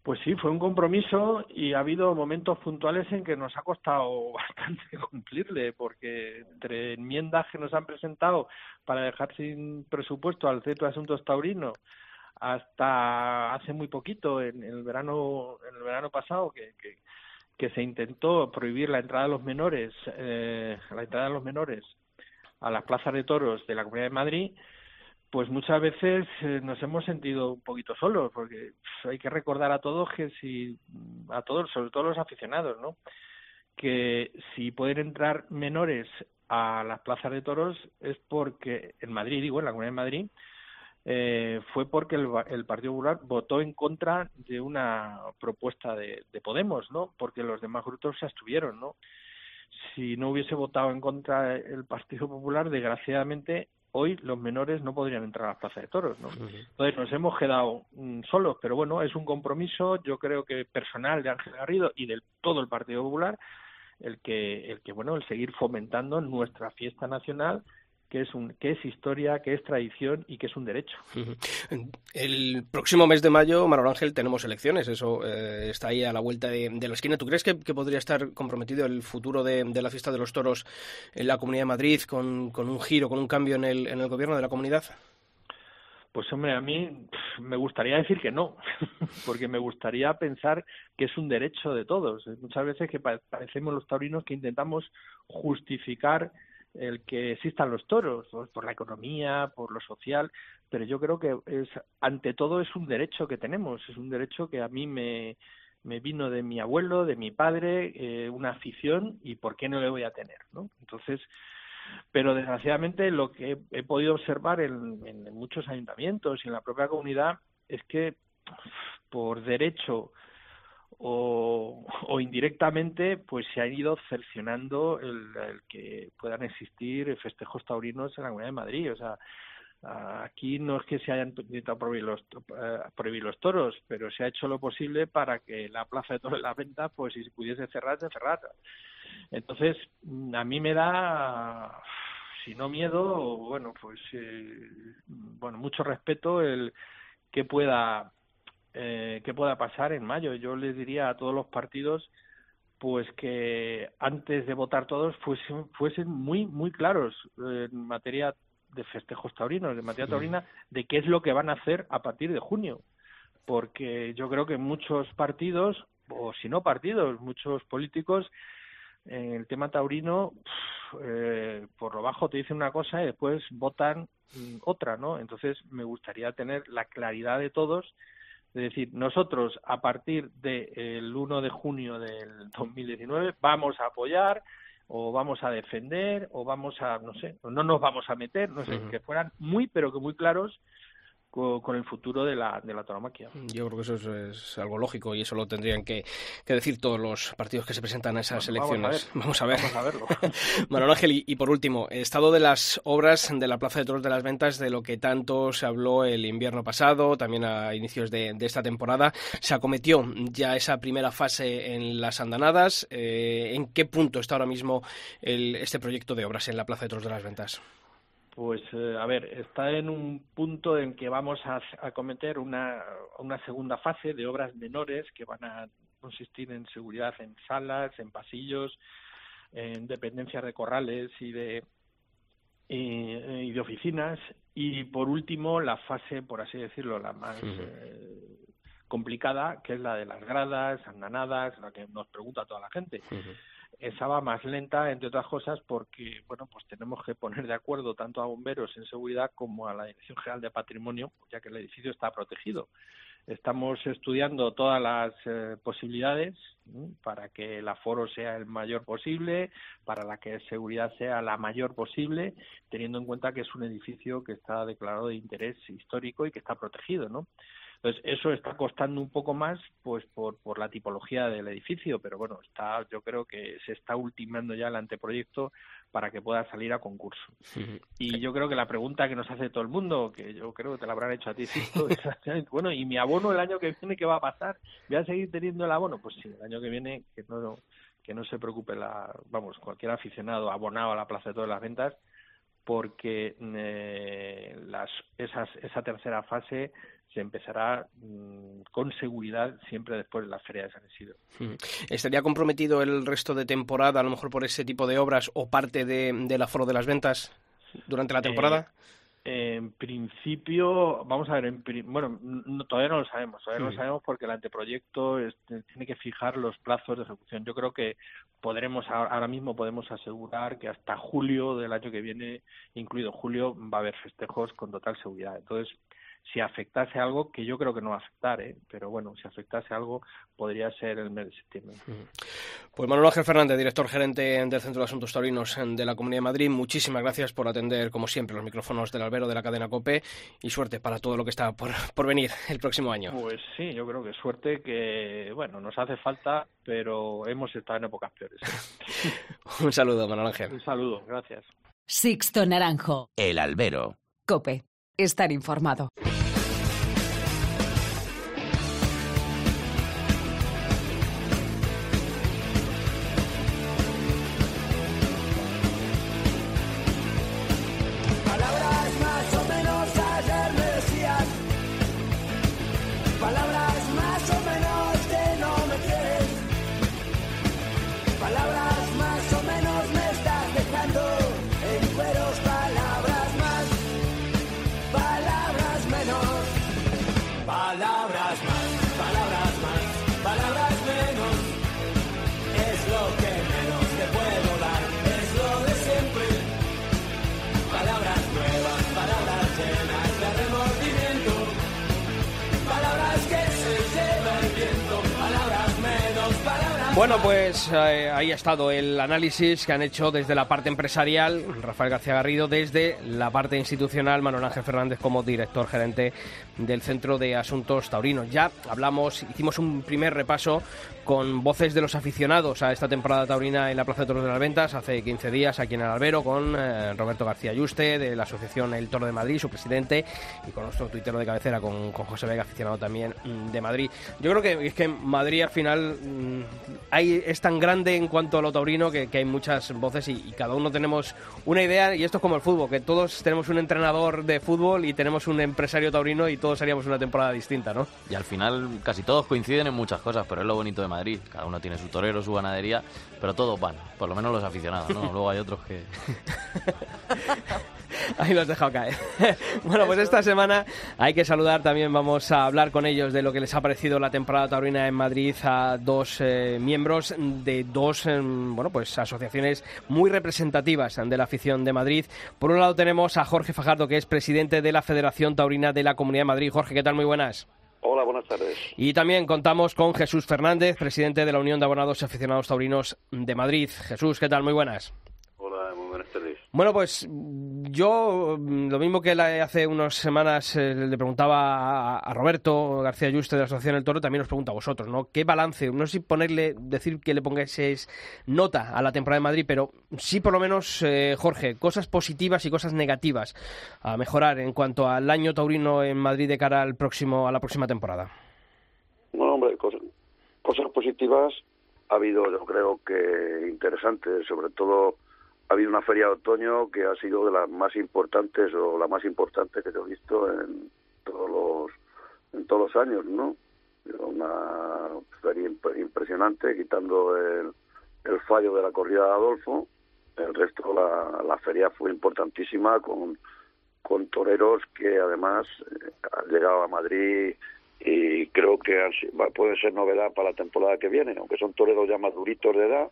Pues sí, fue un compromiso y ha habido momentos puntuales en que nos ha costado <laughs> bastante cumplirle, porque entre enmiendas que nos han presentado para dejar sin presupuesto al Centro de Asuntos Taurinos hasta hace muy poquito, en, el verano, en el verano pasado, que, que, que se intentó prohibir la entrada de los menores, eh, la entrada de los menores a las plazas de toros de la Comunidad de Madrid, pues muchas veces eh, nos hemos sentido un poquito solos, porque hay que recordar a todos que si, a todos, sobre todo los aficionados, ¿no? Que si pueden entrar menores a las plazas de toros es porque en Madrid, digo, en la Comunidad de Madrid, eh, fue porque el, el, Partido Popular votó en contra de una propuesta de, de, Podemos, ¿no? Porque los demás grupos se abstuvieron, ¿no? Si no hubiese votado en contra el Partido Popular, desgraciadamente hoy los menores no podrían entrar a las plazas de toros, ¿no? Entonces nos hemos quedado mm, solos, pero bueno, es un compromiso, yo creo que personal de Ángel Garrido y de todo el Partido Popular, el que, el que bueno, el seguir fomentando nuestra fiesta nacional que es, un, que es historia, que es tradición y que es un derecho. El próximo mes de mayo, Manuel Ángel, tenemos elecciones, eso eh, está ahí a la vuelta de, de la esquina. ¿Tú crees que, que, podría estar comprometido el futuro de, de, la fiesta de los toros en la Comunidad de Madrid con, con un giro, con un cambio en el, en el gobierno de la comunidad? Pues hombre, a mí me gustaría decir que no, <laughs> porque me gustaría pensar que es un derecho de todos. Muchas veces que parecemos los taurinos que intentamos justificar el que existan los toros, por la economía, por lo social, pero yo creo que es ante todo es un derecho que tenemos, es un derecho que a mí me, me vino de mi abuelo, de mi padre, eh, una afición y por qué no le voy a tener, ¿no? Entonces, pero desgraciadamente lo que he, podido observar en, en, muchos ayuntamientos y en la propia comunidad es que por derecho o, indirectamente pues se ha ido cercionando el, que puedan existir festejos taurinos en la Comunidad de Madrid. O sea, aquí no es que se hayan intentado prohibir los, uh, prohibir los toros, pero se ha hecho lo posible para que la plaza de toros de la venta, pues si se pudiese cerrar, se. Entonces, a mí me da, si no miedo, bueno, pues, eh, bueno, mucho respeto el que pueda eh, qué pueda pasar en mayo. Yo les diría a todos los partidos pues que antes de votar todos fuesen, fuesen muy muy claros eh, en materia de festejos taurinos, de materia taurina, de qué es lo que van a hacer a partir de junio. Porque yo creo que muchos partidos, o si no partidos, muchos políticos, en el tema taurino, eh, por lo bajo te dicen una cosa y después votan otra, ¿no? Entonces me gustaría tener la claridad de todos es decir, nosotros a partir del de, 1 de junio del 2019 vamos a apoyar o vamos a defender o vamos a, no sé, no nos vamos a meter, no sé, uh -huh. que fueran muy, pero que muy claros con, con, el futuro de la, de la tauromaquia. Yo creo que eso es, es, algo lógico y eso lo tendrían que, que, decir todos los partidos que se presentan a esas bueno, elecciones. Vamos a, ver. vamos a ver. Vamos a verlo. <laughs> Manuel Ángel, y, y, por último, estado de las obras de la Plaza de Toros de las Ventas, de lo que tanto se habló el invierno pasado, también a inicios de, de esta temporada. Se acometió ya esa primera fase en las andanadas. Eh, ¿En qué punto está ahora mismo el, este proyecto de obras en la Plaza de Toros de las Ventas? Pues, eh, a ver, está en un punto en que vamos a, a cometer una, una, segunda fase de obras menores que van a consistir en seguridad en salas, en pasillos, en dependencias de corrales y de, y, y de oficinas. Y por último, la fase, por así decirlo, la más uh -huh. eh, complicada, que es la de las gradas, andanadas, la que nos pregunta toda la gente. Uh -huh esa va más lenta, entre otras cosas, porque, bueno, pues tenemos que poner de acuerdo tanto a bomberos en seguridad como a la Dirección General de Patrimonio, ya que el edificio está protegido. Estamos estudiando todas las eh, posibilidades para que el aforo sea el mayor posible, para la que seguridad sea la mayor posible, teniendo en cuenta que es un edificio que está declarado de interés histórico y que está protegido, ¿no? Entonces, eso está costando un poco más pues por, por la tipología del edificio, pero bueno, está yo creo que se está ultimando ya el anteproyecto para que pueda salir a concurso. Y yo creo que la pregunta que nos hace todo el mundo, que yo creo que te la habrán hecho a ti, Sisto, es, <laughs> bueno, ¿y mi abono el año que viene qué va a pasar? ¿Voy a seguir teniendo el abono? Pues sí, el año que viene que no, que no se preocupe la, vamos, cualquier aficionado abonado a la Plaza de Todas las Ventas, porque eh, las, esas, esa tercera fase se empezará mm, con seguridad siempre después de la Feria de San Isidro. ¿Estaría comprometido el resto de temporada, a lo mejor por ese tipo de obras o parte de, del aforo de las ventas durante la temporada? Eh, en principio, vamos a ver, en, bueno, todavía no lo sabemos, todavía no lo sabemos porque el anteproyecto tiene que fijar los plazos de ejecución. Yo creo que podremos, ahora mismo podemos asegurar que hasta julio del año que viene, incluido julio, va a haber festejos con total seguridad. Entonces, si afectase algo, que yo creo que no va a afectar, ¿eh? pero bueno, si afectase algo, podría ser el mes de septiembre. Pues Manuel Ángel Fernández, director gerente del Centro de Asuntos Taurinos de la Comunidad de Madrid, muchísimas gracias por atender, como siempre, los micrófonos del albero de la cadena COPE y suerte para todo lo que está por, <laughs> por venir el próximo año. Pues sí, yo creo que suerte que, bueno, nos hace falta, pero hemos estado en épocas peores. <laughs> Un saludo, Manuel Ángel. Un saludo, gracias. Sixto Naranjo. El albero. COPE. Estar informado. Bueno, pues eh, ahí ha estado el análisis que han hecho desde la parte empresarial Rafael García Garrido, desde la parte institucional Manuel Ángel Fernández como director gerente del Centro de Asuntos Taurinos. Ya hablamos, hicimos un primer repaso con voces de los aficionados a esta temporada taurina en la Plaza de Toros de las Ventas hace 15 días aquí en el Albero con eh, Roberto García Yuste de la Asociación El Toro de Madrid, su presidente, y con nuestro tuitero de cabecera, con, José Vega, aficionado también mm, de Madrid. Yo creo que es que Madrid al final mm, es tan grande en cuanto a lo taurino que, hay muchas voces y, cada uno tenemos una idea y esto es como el fútbol, que todos tenemos un entrenador de fútbol y tenemos un empresario taurino y todos haríamos una temporada distinta, ¿no? Y al final casi todos coinciden en muchas cosas, pero es lo bonito de Madrid. Cada uno tiene su torero, su ganadería, pero todos van, por lo menos los aficionados, ¿no? <laughs> Luego hay otros que... <laughs> Ahí lo has dejado caer. <laughs> bueno, pues esta semana hay que saludar también, vamos a hablar con ellos de lo que les ha parecido la temporada taurina en Madrid a dos eh, miembros de dos, em, bueno, pues asociaciones muy representativas de la afición de Madrid. Por un lado tenemos a Jorge Fajardo, que es presidente de la Federación Taurina de la Comunidad de Madrid. Jorge, ¿qué tal? Muy buenas. Hola, buenas tardes. Y también contamos con Jesús Fernández, presidente de la Unión de Abonados y Aficionados Taurinos de Madrid. Jesús, ¿qué tal? Muy buenas. Hola, muy buenas tardes. Bueno, pues yo lo mismo que hace unas semanas eh, le preguntaba a, Roberto García Yuste de la Asociación El Toro, también os pregunto a vosotros, ¿no? ¿Qué balance? No sé si ponerle, decir que le pongáis nota a la temporada de Madrid, pero sí por lo menos, eh, Jorge, cosas positivas y cosas negativas a mejorar en cuanto al año taurino en Madrid de cara al próximo, a la próxima temporada. Bueno, hombre, cosas, cosas positivas ha habido, yo creo que interesantes, sobre todo ha habido una feria de otoño que ha sido de las más importantes o la más importante que he visto en todos los en todos los años, ¿no? Una feria impresionante, quitando el, el fallo de la corrida de Adolfo. El resto, la, la feria fue importantísima con, con toreros que además eh, han llegado a Madrid y creo que puede ser novedad para la temporada que viene, aunque son toreros ya maduritos de edad,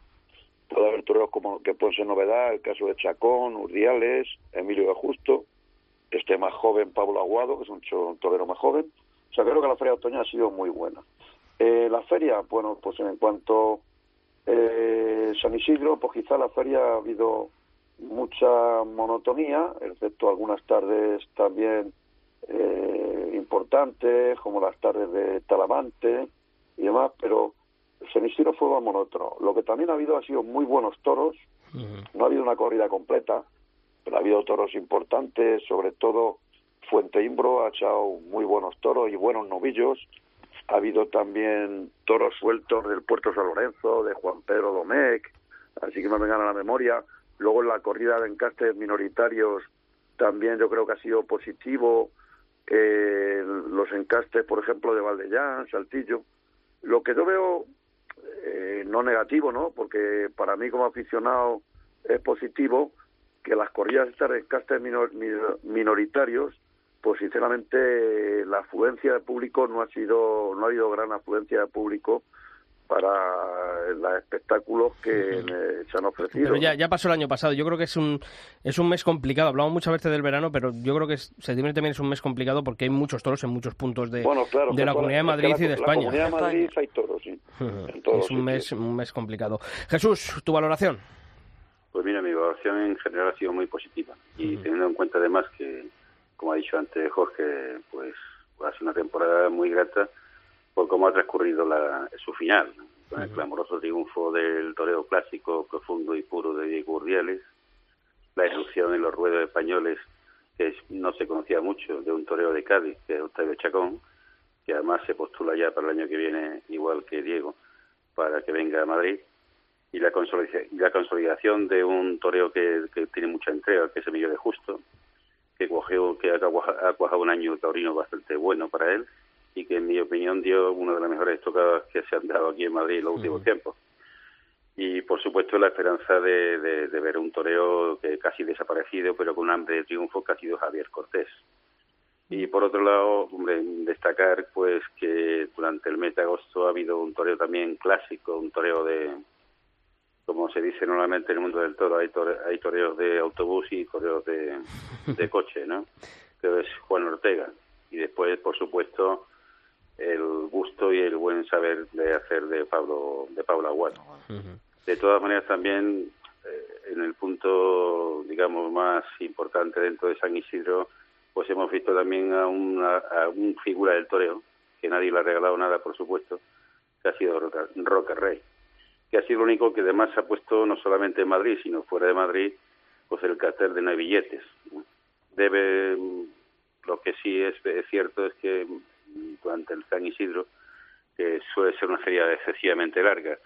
puede haber toreros como que pueden ser novedad, el caso de Chacón, Urdiales, Emilio de Justo, este más joven Pablo Aguado, que es un, torero más joven. O sea, creo que la feria otoño ha sido muy buena. Eh, la feria, bueno, pues en cuanto eh, San Isidro, pues quizá la feria ha habido mucha monotonía, excepto algunas tardes también eh, importantes, como las tardes de Talamante y demás, pero San Isidro fue más monótono. Lo que también ha habido ha sido muy buenos toros, no ha habido una corrida completa, pero ha habido toros importantes, sobre todo Fuente Imbro ha echado muy buenos toros y buenos novillos. Ha habido también toros sueltos del Puerto San Lorenzo, de Juan Pedro Domecq, así que me vengan a la memoria. Luego en la corrida de encastes minoritarios también yo creo que ha sido positivo. Eh, los encastes, por ejemplo, de Valdellán, Saltillo. Lo que yo veo eh, no negativo, ¿no? Porque para mí como aficionado es positivo que las corridas estas de encastes minoritarios pues sinceramente la afluencia de público no ha sido no ha habido gran afluencia de público para los espectáculos que se han ofrecido. Pero ya, ya pasó el año pasado. Yo creo que es un es un mes complicado. Hablamos muchas veces del verano, pero yo creo que es, septiembre también es un mes complicado porque hay muchos toros en muchos puntos de, de la Comunidad de Madrid y de España. En la Comunidad de Madrid hay toros. Es un mes, un mes complicado. Jesús, tu valoración. Pues mira, mi evaluación en general ha sido muy positiva. Y teniendo en cuenta además que como ha dicho antes Jorge, pues ha sido una temporada muy grata por cómo ha transcurrido la, su final, con el clamoroso triunfo del toreo clásico, profundo y puro de Diego Urdiales, la erupción en los ruedos españoles, que no se conocía mucho, de un toreo de Cádiz, que es Octavio Chacón, que además se postula ya para el año que viene, igual que Diego, para que venga a Madrid, y la consolidación, la consolidación de un toreo que, que tiene mucha entrega, que es Emilio de Justo, que cogió, que ha cuajado un año taurino bastante bueno para él y que en mi opinión dio una de las mejores tocadas que se han dado aquí en Madrid en los últimos tiempos. Y por supuesto la esperanza de, de, ver un toreo que casi desaparecido, pero con un hambre de triunfo que ha sido Javier Cortés. Y por otro lado, hombre, destacar pues que durante el mes de agosto ha habido un toreo también clásico, un toreo de, como se dice normalmente en el mundo del toro, hay, hay toreos de autobús y toreos de, de <laughs> coche, ¿no? Que es Juan Ortega. Y después, por supuesto, el gusto y el buen saber de hacer de Pablo de Pablo Aguado. De todas maneras, también eh, en el punto, digamos, más importante dentro de San Isidro, pues hemos visto también a una, a un figura del toreo, que nadie le ha regalado nada, por supuesto, que ha sido Roca Rey que ha sido el único que además ha puesto no solamente en Madrid, sino fuera de Madrid, pues el cartel de no hay billetes. Debe, lo que sí es, cierto es que durante el San Isidro, que suele ser una feria excesivamente larga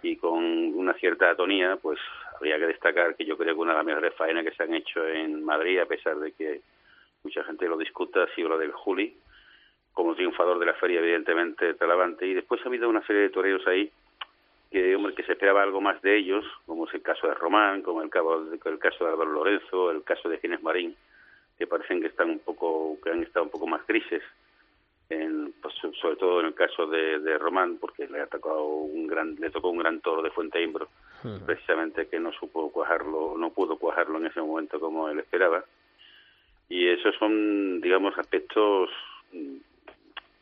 y con una cierta atonía, pues habría que destacar que yo creo que una de las mejores faenas que se han hecho en Madrid, a pesar de que mucha gente lo discuta, ha sido la del Juli, como triunfador de la feria, evidentemente, Talavante, y después ha habido una serie de toreros ahí que hombre que se esperaba algo más de ellos, como es el caso de Román, como el, el caso de Álvaro Lorenzo, el caso de Ginés Marín, que parecen que están un poco, que han estado un poco más grises, en, pues, sobre todo en el caso de, de, Román, porque le ha tocado un gran, le tocó un gran toro de Fuente Imbro, precisamente que no supo cuajarlo, no pudo cuajarlo en ese momento como él esperaba. Y esos son, digamos, aspectos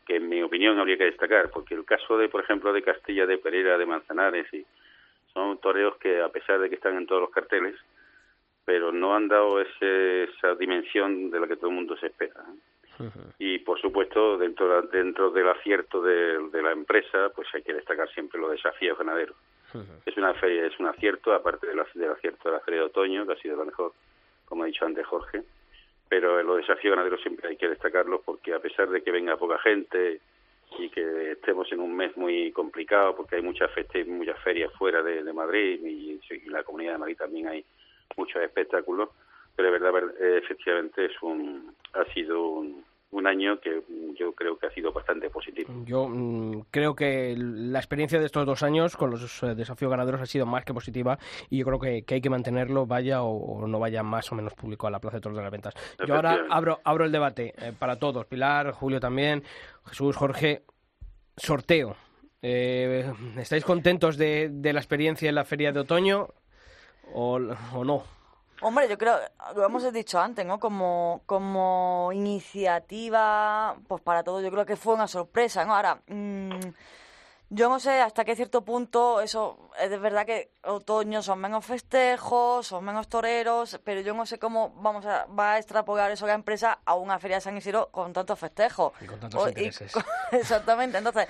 que en mi opinión habría que destacar, porque el caso de, por ejemplo, de Castilla, de Pereira, de Manzanares, y son toreos que a pesar de que están en todos los carteles, pero no han dado ese, esa dimensión de la que todo el mundo se espera. ¿eh? Y por supuesto, dentro, dentro del acierto de, la empresa, pues hay que destacar siempre los desafíos ganaderos. Es una feria, es un acierto, aparte del acierto de la feria de otoño, que ha sido lo mejor, como ha dicho antes Jorge, pero los desafíos ganaderos siempre hay que destacarlos porque a pesar de que venga poca gente y que estemos en un mes muy complicado porque hay muchas muchas ferias fuera de, Madrid y, en la comunidad de Madrid también hay muchos espectáculos pero de verdad efectivamente es un ha sido un, un año que yo creo que ha sido bastante positivo. Yo mm, creo que la experiencia de estos dos años con los eh, desafíos ganaderos ha sido más que positiva y yo creo que, hay que mantenerlo, vaya o, no vaya más o menos público a la Plaza de Toros de las Ventas. Yo ahora abro, abro el debate eh, para todos, Pilar, Julio también, Jesús, Jorge, sorteo Eh, ¿Estáis contentos de, de, la experiencia en la feria de otoño o, o no? Hombre, yo creo, lo hemos dicho antes, ¿no? Como, como iniciativa, pues para todos yo creo que fue una sorpresa, ¿no? Ahora, mmm, yo no sé hasta qué cierto punto eso es verdad que otoño son menos festejos, son menos toreros, pero yo no sé cómo vamos a va a extrapolar eso la empresa a una feria de San Isidro con tantos festejos. Y con tantos o, intereses. <laughs> Exactamente, entonces,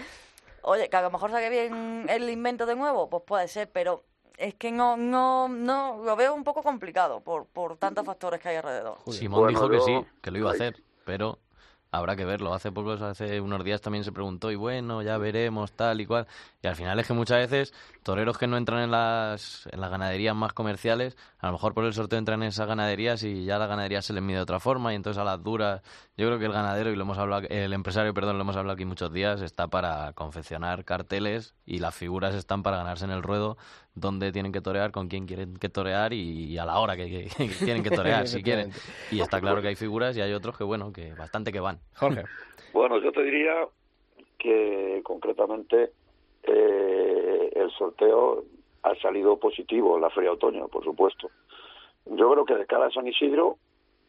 oye, que a lo mejor saque bien el invento de nuevo, pues puede ser, pero es que no, no, no, lo veo un poco complicado por, por tantos factores que hay alrededor. Simón bueno, dijo que sí, que lo iba a hacer, pero habrá que verlo. Hace pocos, hace unos días también se preguntó, y bueno, ya veremos, tal y cual. Y al final es que muchas veces toreros que no entran en las, en las ganaderías más comerciales, a lo mejor por el sorteo entran en esas ganaderías y ya la ganadería se les mide de otra forma y entonces a las duras. Yo creo que el ganadero, y lo hemos hablado, el empresario, perdón, lo hemos hablado aquí muchos días, está para confeccionar carteles y las figuras están para ganarse en el ruedo dónde tienen que torear, con quién quieren que torear y, a la hora que, que, que tienen que torear, si quieren. <laughs> Y está claro que hay figuras y hay otros que, bueno, que bastante que van. Jorge. <laughs> Bueno, yo te diría que concretamente eh, el sorteo ha salido positivo en la Feria de Otoño, por supuesto. Yo creo que de cara a San Isidro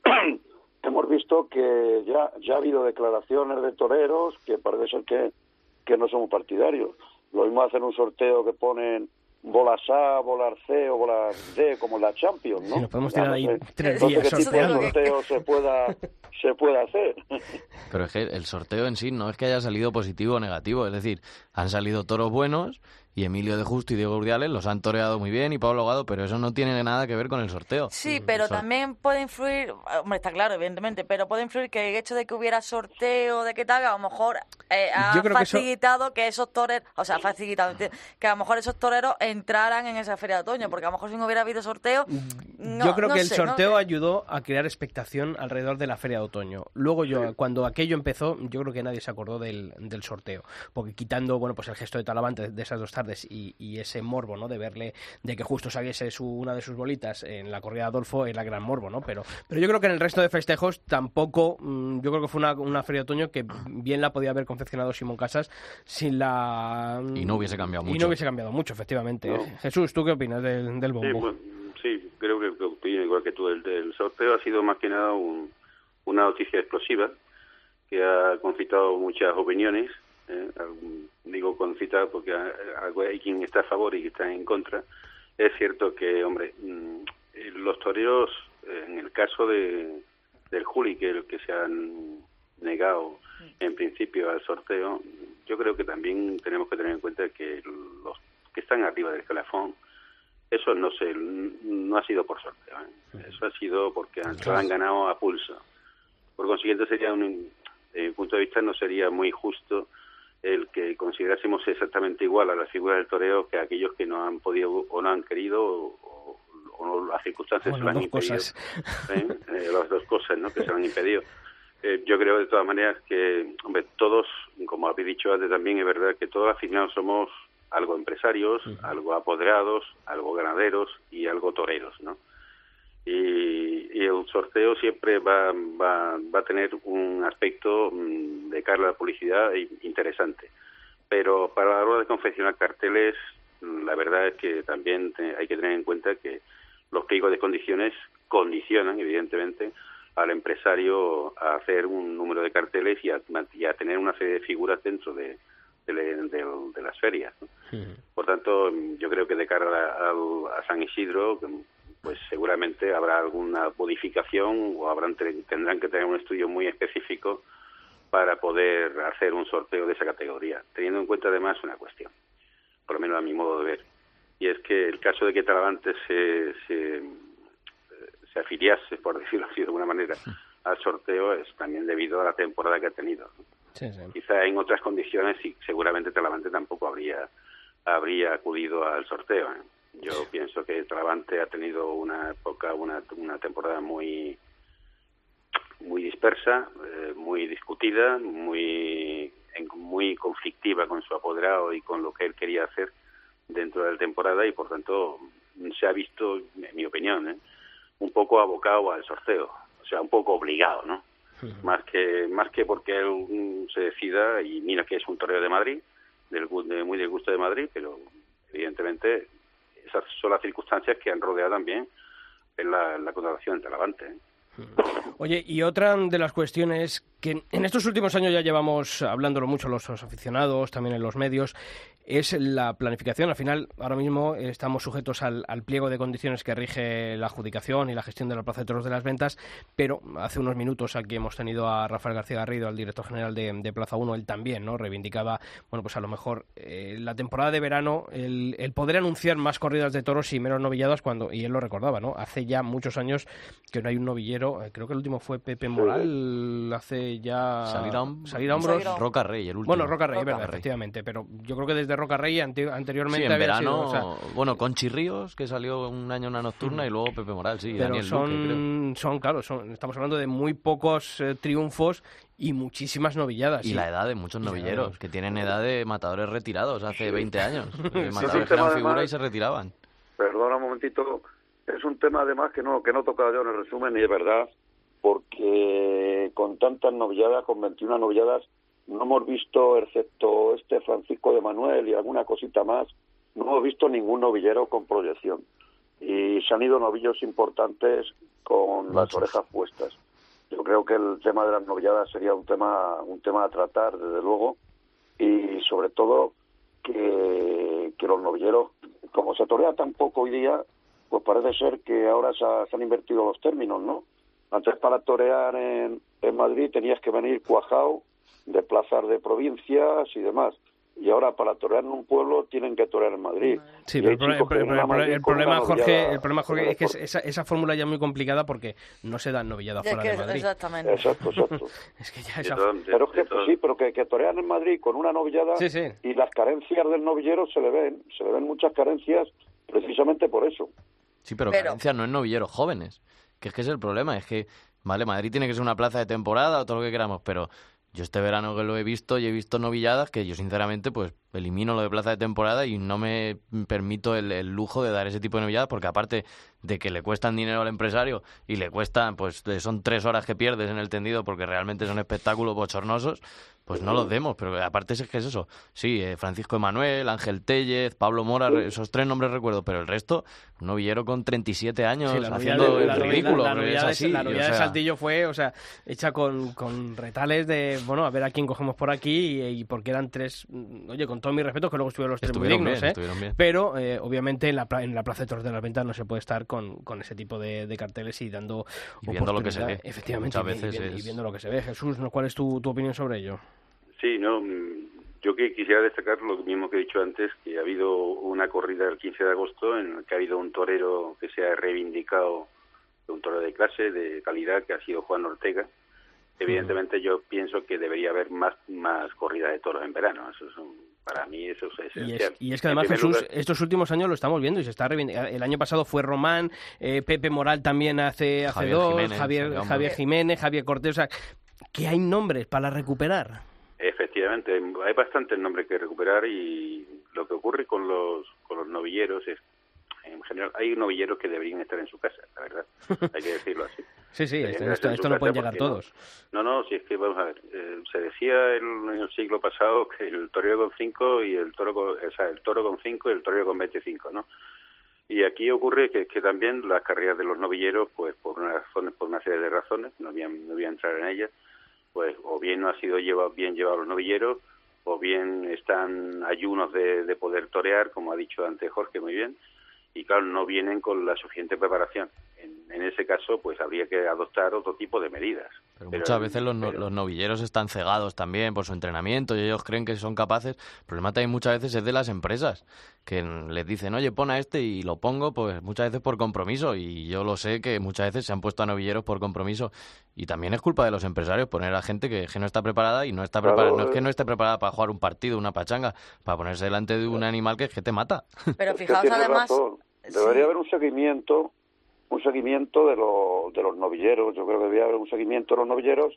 <clears throat> hemos visto que ya, ya ha habido declaraciones de toreros que parece ser que, que no somos partidarios. Lo mismo hacer un sorteo que ponen bolas A, bolas C o bolas D, como la Champions, ¿no? Sí, nos podemos tirar ahí no sé, tres no sé días qué tipo de sorteo se pueda, se pueda hacer. Pero es que el sorteo en sí no es que haya salido positivo o negativo, es decir, han salido toros buenos y Emilio de Justo y Diego Urdiales los han toreado muy bien y Pablo Gado, pero eso no tiene nada que ver con el sorteo. Sí, pero Sor- también puede influir, hombre, está claro, evidentemente, pero puede influir que el hecho de que hubiera sorteo, de que tal, a lo mejor eh, ha Yo creo que eso- facilitado que, esos toreros, o sea, facilitado, que a lo mejor esos toreros entraran en esa feria de otoño, porque a lo mejor si no hubiera habido sorteo, no, yo creo no que el sé, ¿no? sorteo ayudó a crear expectación alrededor de la feria de otoño. Luego yo, cuando aquello empezó, yo creo que nadie se acordó del, del sorteo, porque quitando, bueno, pues el gesto de Talavante de esas dos tardes y, y ese morbo, ¿no? De verle, de que justo saliese su, una de sus bolitas en la corrida de Adolfo, era gran morbo, ¿no? Pero, pero yo creo que en el resto de festejos tampoco, mm, yo creo que fue una, una feria de otoño que bien la podía haber confeccionado Simón Casas sin la... Y no hubiese cambiado Y mucho. no hubiese cambiado mucho, efectivamente. No. Jesús, ¿tú qué opinas del, del Sí, bombo? bueno, sí, creo que, que opino igual que tú. El, el sorteo ha sido más que nada un- una noticia explosiva que ha concitado muchas opiniones. Eh, digo concitado porque ha- ha- hay quien está a favor y quien está en contra. Es cierto que, hombre, mm, eh, los toreros, eh, en el caso de, del Juli, que, el que se han negado en principio al sorteo, yo creo que también tenemos que tener en cuenta que los que están arriba del escalafón, eso no se, no ha sido por sorteo, ¿eh? eso ha sido porque han ganado a pulso. Por consiguiente, sería un, desde mi punto de vista, no sería muy justo el que considerásemos exactamente igual a las figuras del toreo que aquellos que no han podido o no han querido o, o las circunstancias Bueno, se lo han dos impedido. cosas. ¿eh? Eh, las dos cosas ¿no? que se lo han impedido. Eh, yo creo de todas maneras que, hombre, todos, como habéis dicho antes también, es verdad que todos final somos algo empresarios, algo apoderados, algo ganaderos y algo toreros, ¿no? Y, y el sorteo siempre va, va, va a tener un aspecto mm, de cara a la publicidad interesante. Pero para la hora de confeccionar carteles, mm, la verdad es que también te- hay que tener en cuenta que los pliegos de condiciones condicionan, evidentemente, al empresario a hacer un número de carteles y a, y a tener una serie de figuras dentro de, de, le- de- de las ferias. ¿no? Por tanto, yo creo que de cara a, al- a San Isidro, pues seguramente habrá alguna modificación o habrán tendrán que tener un estudio muy específico para poder hacer un sorteo de esa categoría, teniendo en cuenta además una cuestión, por lo menos a mi modo de ver, y es que el caso de que Talavante se, se, se afiliase, por <laughs> decirlo así de alguna manera, al sorteo es también debido a la temporada que ha tenido. Sí, sí. Quizá en otras condiciones y seguramente Talavante tampoco habría habría acudido al sorteo. ¿eh? Yo pienso que Talavante ha tenido una época, una, una temporada muy muy dispersa, eh, muy discutida, muy en- muy conflictiva con su apoderado y con lo que él quería hacer dentro de la temporada y por tanto se ha visto, en mi opinión, ¿eh? un poco abocado al sorteo, o sea, un poco obligado, ¿no? más que más que porque él mm, se decida y mira que es un toreo de Madrid del, de, muy del gusto de Madrid, pero evidentemente esas son las circunstancias que han rodeado también en la, la contratación entre Levante. Oye, y otra de las cuestiones que en estos últimos años ya llevamos hablándolo mucho los, aficionados, también en los medios, es la planificación. Al final, ahora mismo estamos sujetos al, pliego de condiciones que rige la adjudicación y la gestión de la Plaza de Toros de las Ventas, pero hace unos minutos aquí hemos tenido a Rafael García Garrido, al director general de, Plaza 1, él también no reivindicaba, bueno, pues a lo mejor eh, la temporada de verano, el, poder anunciar más corridas de toros y menos novilladas cuando, y él lo recordaba, ¿no? Hace ya muchos años que no hay un novillero, eh, creo que el último fue Pepe Moral, hace ya... Salir a, hombros. Roca Rey, el último. Bueno, Roca Rey, verdad, efectivamente, pero yo creo que desde Roca Rey anteriormente sí, en verano, bueno, con Chirríos, que salió un año una nocturna, y luego Pepe Moral, sí, pero son, son, claro, son, estamos hablando de muy pocos eh, triunfos y muchísimas novilladas. Y la edad de muchos novilleros, que tienen edad de matadores retirados hace 20 años. <laughs> matadores eran figura y se retiraban. Perdona un momentito, es un tema además que no, que no tocaba yo en el resumen, y es verdad, porque con tantas novilladas, con 21 novilladas, no hemos visto, excepto este Francisco de Manuel y alguna cosita más, no hemos visto ningún novillero con proyección. Y se han ido novillos importantes con las orejas puestas. Yo creo que el tema de las novilladas sería un tema, un tema a tratar, desde luego, y sobre todo que, que los novilleros, como se torea tan poco hoy día, pues parece ser que ahora se, se han invertido los términos, ¿no? Antes para torear en, en Madrid tenías que venir cuajado de plazas de provincias y demás. Y ahora para torear en un pueblo tienen que torear en Madrid. Sí, pero el, problema, Jorge, el problema, Jorge, es que esa, esa fórmula ya es muy complicada porque no se dan novilladas fuera de Madrid. Exactamente. Exacto, exacto. <laughs> es que ya Pero es que sí, pero que, que torean en Madrid con una novillada y las carencias del novillero se le ven, se le ven muchas carencias precisamente por eso. Sí, pero, carencias no en novilleros jóvenes, que es que es el problema, es que, vale, Madrid tiene que ser una plaza de temporada o todo lo que queramos, pero yo este verano que lo he visto y he visto novilladas que yo sinceramente pues elimino lo de plaza de temporada y no me permito el, lujo de dar ese tipo de novilladas porque aparte de que le cuestan dinero al empresario y le cuestan pues son tres horas que pierdes en el tendido porque realmente son espectáculos bochornosos pues no los demos, pero aparte es que es eso. Sí, eh, Francisco Emanuel, Ángel Tellez, Pablo Mora, esos tres nombres recuerdo, pero el resto, un novillero con 37 años haciendo el ridículo. La, novillada, de, Saltillo fue, o sea, hecha con, retales de, bueno, a ver a quién cogemos por aquí y, porque eran tres, oye, con todo mi respeto, que luego estuvieron los tres muy dignos, ¿eh? Pero, eh, obviamente, en la, en la Plaza de Toros de las Ventas no se puede estar con, con ese tipo de, carteles y dando... viendo lo que se ve. Efectivamente, veces y, viendo, lo que se ve. Jesús, ¿cuál es tu, tu opinión sobre ello? Sí, no, mm, yo que quisiera destacar lo mismo que he dicho antes, que ha habido una corrida el 15 de agosto en la que ha habido un torero que se ha reivindicado, un torero de clase, de calidad, que ha sido Juan Ortega. Evidentemente yo pienso que debería haber más, más corrida de toros en verano. Eso es para mí eso es esencial. Y es, que además Jesús, estos últimos años lo estamos viendo y se está reivindicando. El año pasado fue Román, eh, Pepe Moral también hace, hace dos, Javier, Javier Jiménez, Javier Cortés, o sea, que hay nombres para recuperar. Efectivamente, hay bastantes nombres que recuperar y lo que ocurre con los, con los novilleros es, en general, hay novilleros que deberían estar en su casa, la verdad, hay que decirlo así. <laughs> sí, sí, esto, esto, no pueden llegar todos. No, no, si es que, vamos a ver, eh, se decía en, el siglo pasado que el torero con cinco y el toro con, o sea, el toro con cinco y el torero con 25, ¿no? Y aquí ocurre que, que también las carreras de los novilleros, pues por una, razones, por una serie de razones, no voy no voy a entrar en ellas, pues o bien no ha sido llevado, bien llevado los novilleros, o bien están ayunos de, de poder torear, como ha dicho antes Jorge muy bien, y claro, no vienen con la suficiente preparación. En, en, ese caso, pues habría que adoptar otro tipo de medidas. Pero, muchas veces los, los, novilleros están cegados también por su entrenamiento y ellos creen que son capaces. El problema también muchas veces es de las empresas, que les dicen, oye, pon a este y lo pongo, pues muchas veces por compromiso. Y yo lo sé que muchas veces se han puesto a novilleros por compromiso. Y también es culpa de los empresarios poner a gente que, no está preparada y no está preparada. no es que no esté preparada para jugar un partido, una pachanga, para ponerse delante de un animal que, que te mata. Pero fijaos además... Debería haber un seguimiento un seguimiento de, de los novilleros. Yo creo que debería haber un seguimiento de los novilleros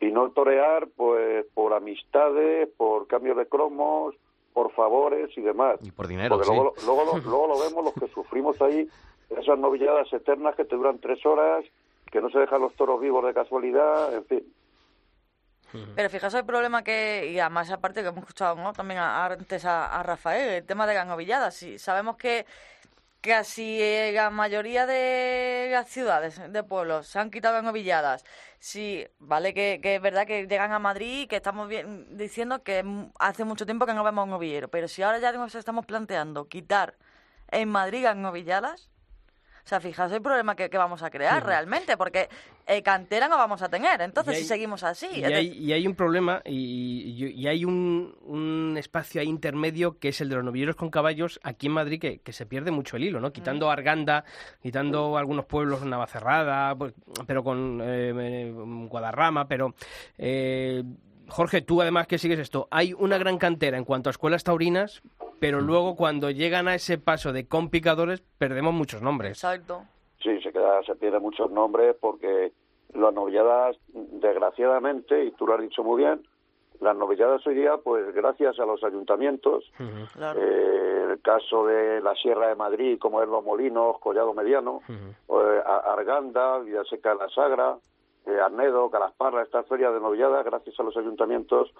y no torear pues por amistades, por cambios de cromos, por favores y demás. Y por dinero, Porque luego, luego, <laughs> luego, lo vemos los que sufrimos ahí, esas novilladas eternas que te duran tres horas, que no se dejan los toros vivos de casualidad, en fin. Pero fijaos el problema que, y además aparte que hemos escuchado ¿no? también a- antes a, a Rafael, el tema de Ganovilladas. Si sabemos que casi eh, la mayoría de las ciudades, de pueblos, se han quitado Ganovilladas. Sí, vale que, que es verdad que llegan a Madrid que estamos bien, diciendo que hace mucho tiempo que no vemos novillero. Pero si ahora ya nos estamos planteando quitar en Madrid Ganovilladas, o sea, fijaos el problema que, que vamos a crear realmente, porque eh, cantera no vamos a tener. Entonces, hay- si seguimos así. Y hay, y hay un problema y, hay un, un espacio ahí intermedio que es el de los novilleros con caballos aquí en Madrid que, que se pierde mucho el hilo, ¿no? Quitando Arganda, quitando algunos pueblos, Navacerrada, pues, pero con eh, eh, Guadarrama, pero... eh, Jorge, tú además que sigues esto, hay una gran cantera en cuanto a escuelas taurinas, pero luego cuando llegan a ese paso de complicadores perdemos muchos nombres. Exacto. Sí, se queda, se pierden muchos nombres porque las novilladas, desgraciadamente, y tú lo has dicho muy bien, las novilladas hoy día, pues gracias a los ayuntamientos, Claro. eh, el caso de la Sierra de Madrid, como es Los Molinos, Collado Mediano, eh, A- Arganda, Villaseca de la Sagra, Arnedo, Calasparra, estas ferias de novilladas, gracias a los ayuntamientos,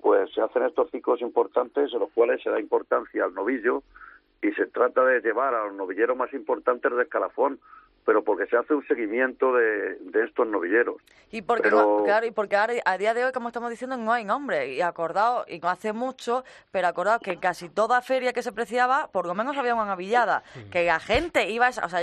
pues se hacen estos ciclos importantes en los cuales se da importancia al novillo y se trata de llevar a los novilleros más importantes de escalafón, pero porque se hace un seguimiento de, de estos novilleros. Y porque, Pero- no- claro, y porque ahora, a día de hoy, como estamos diciendo, no hay nombre. Y acordado, y no hace mucho, pero acordado que en casi toda feria que se preciaba, por lo menos había una navillada. Que la gente iba, o sea,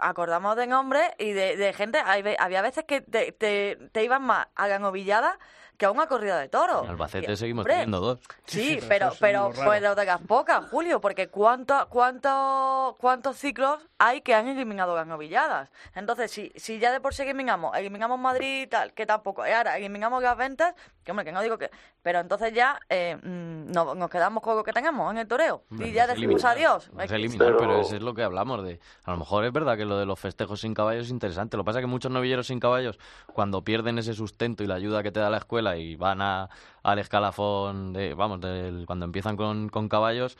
acordamos de nombre y de, de gente, hay ve- había veces que te, te, te iban más a la novillada que a una corrida de toros. En Albacete Y, seguimos hombre, teniendo dos. Sí, pero pero pero de las pocas, Julio, porque cuánto, cuánto, cuántos ciclos hay que han eliminado las novilladas. Entonces, si, si ya de por sí eliminamos, eliminamos Madrid y tal, que tampoco, y ahora eliminamos las ventas, que hombre, que no digo que, pero entonces ya eh, mm, no- nos quedamos con lo que tenemos en el toreo Hombre, y ya decimos eliminar, adiós. no es eliminar, Pero- pero eso es lo que hablamos de... A lo mejor es verdad que lo de los festejos sin caballos es interesante. Lo que pasa es que muchos novilleros sin caballos, cuando pierden ese sustento y la ayuda que te da la escuela y van a, al escalafón, de, vamos, del- cuando empiezan con, con caballos,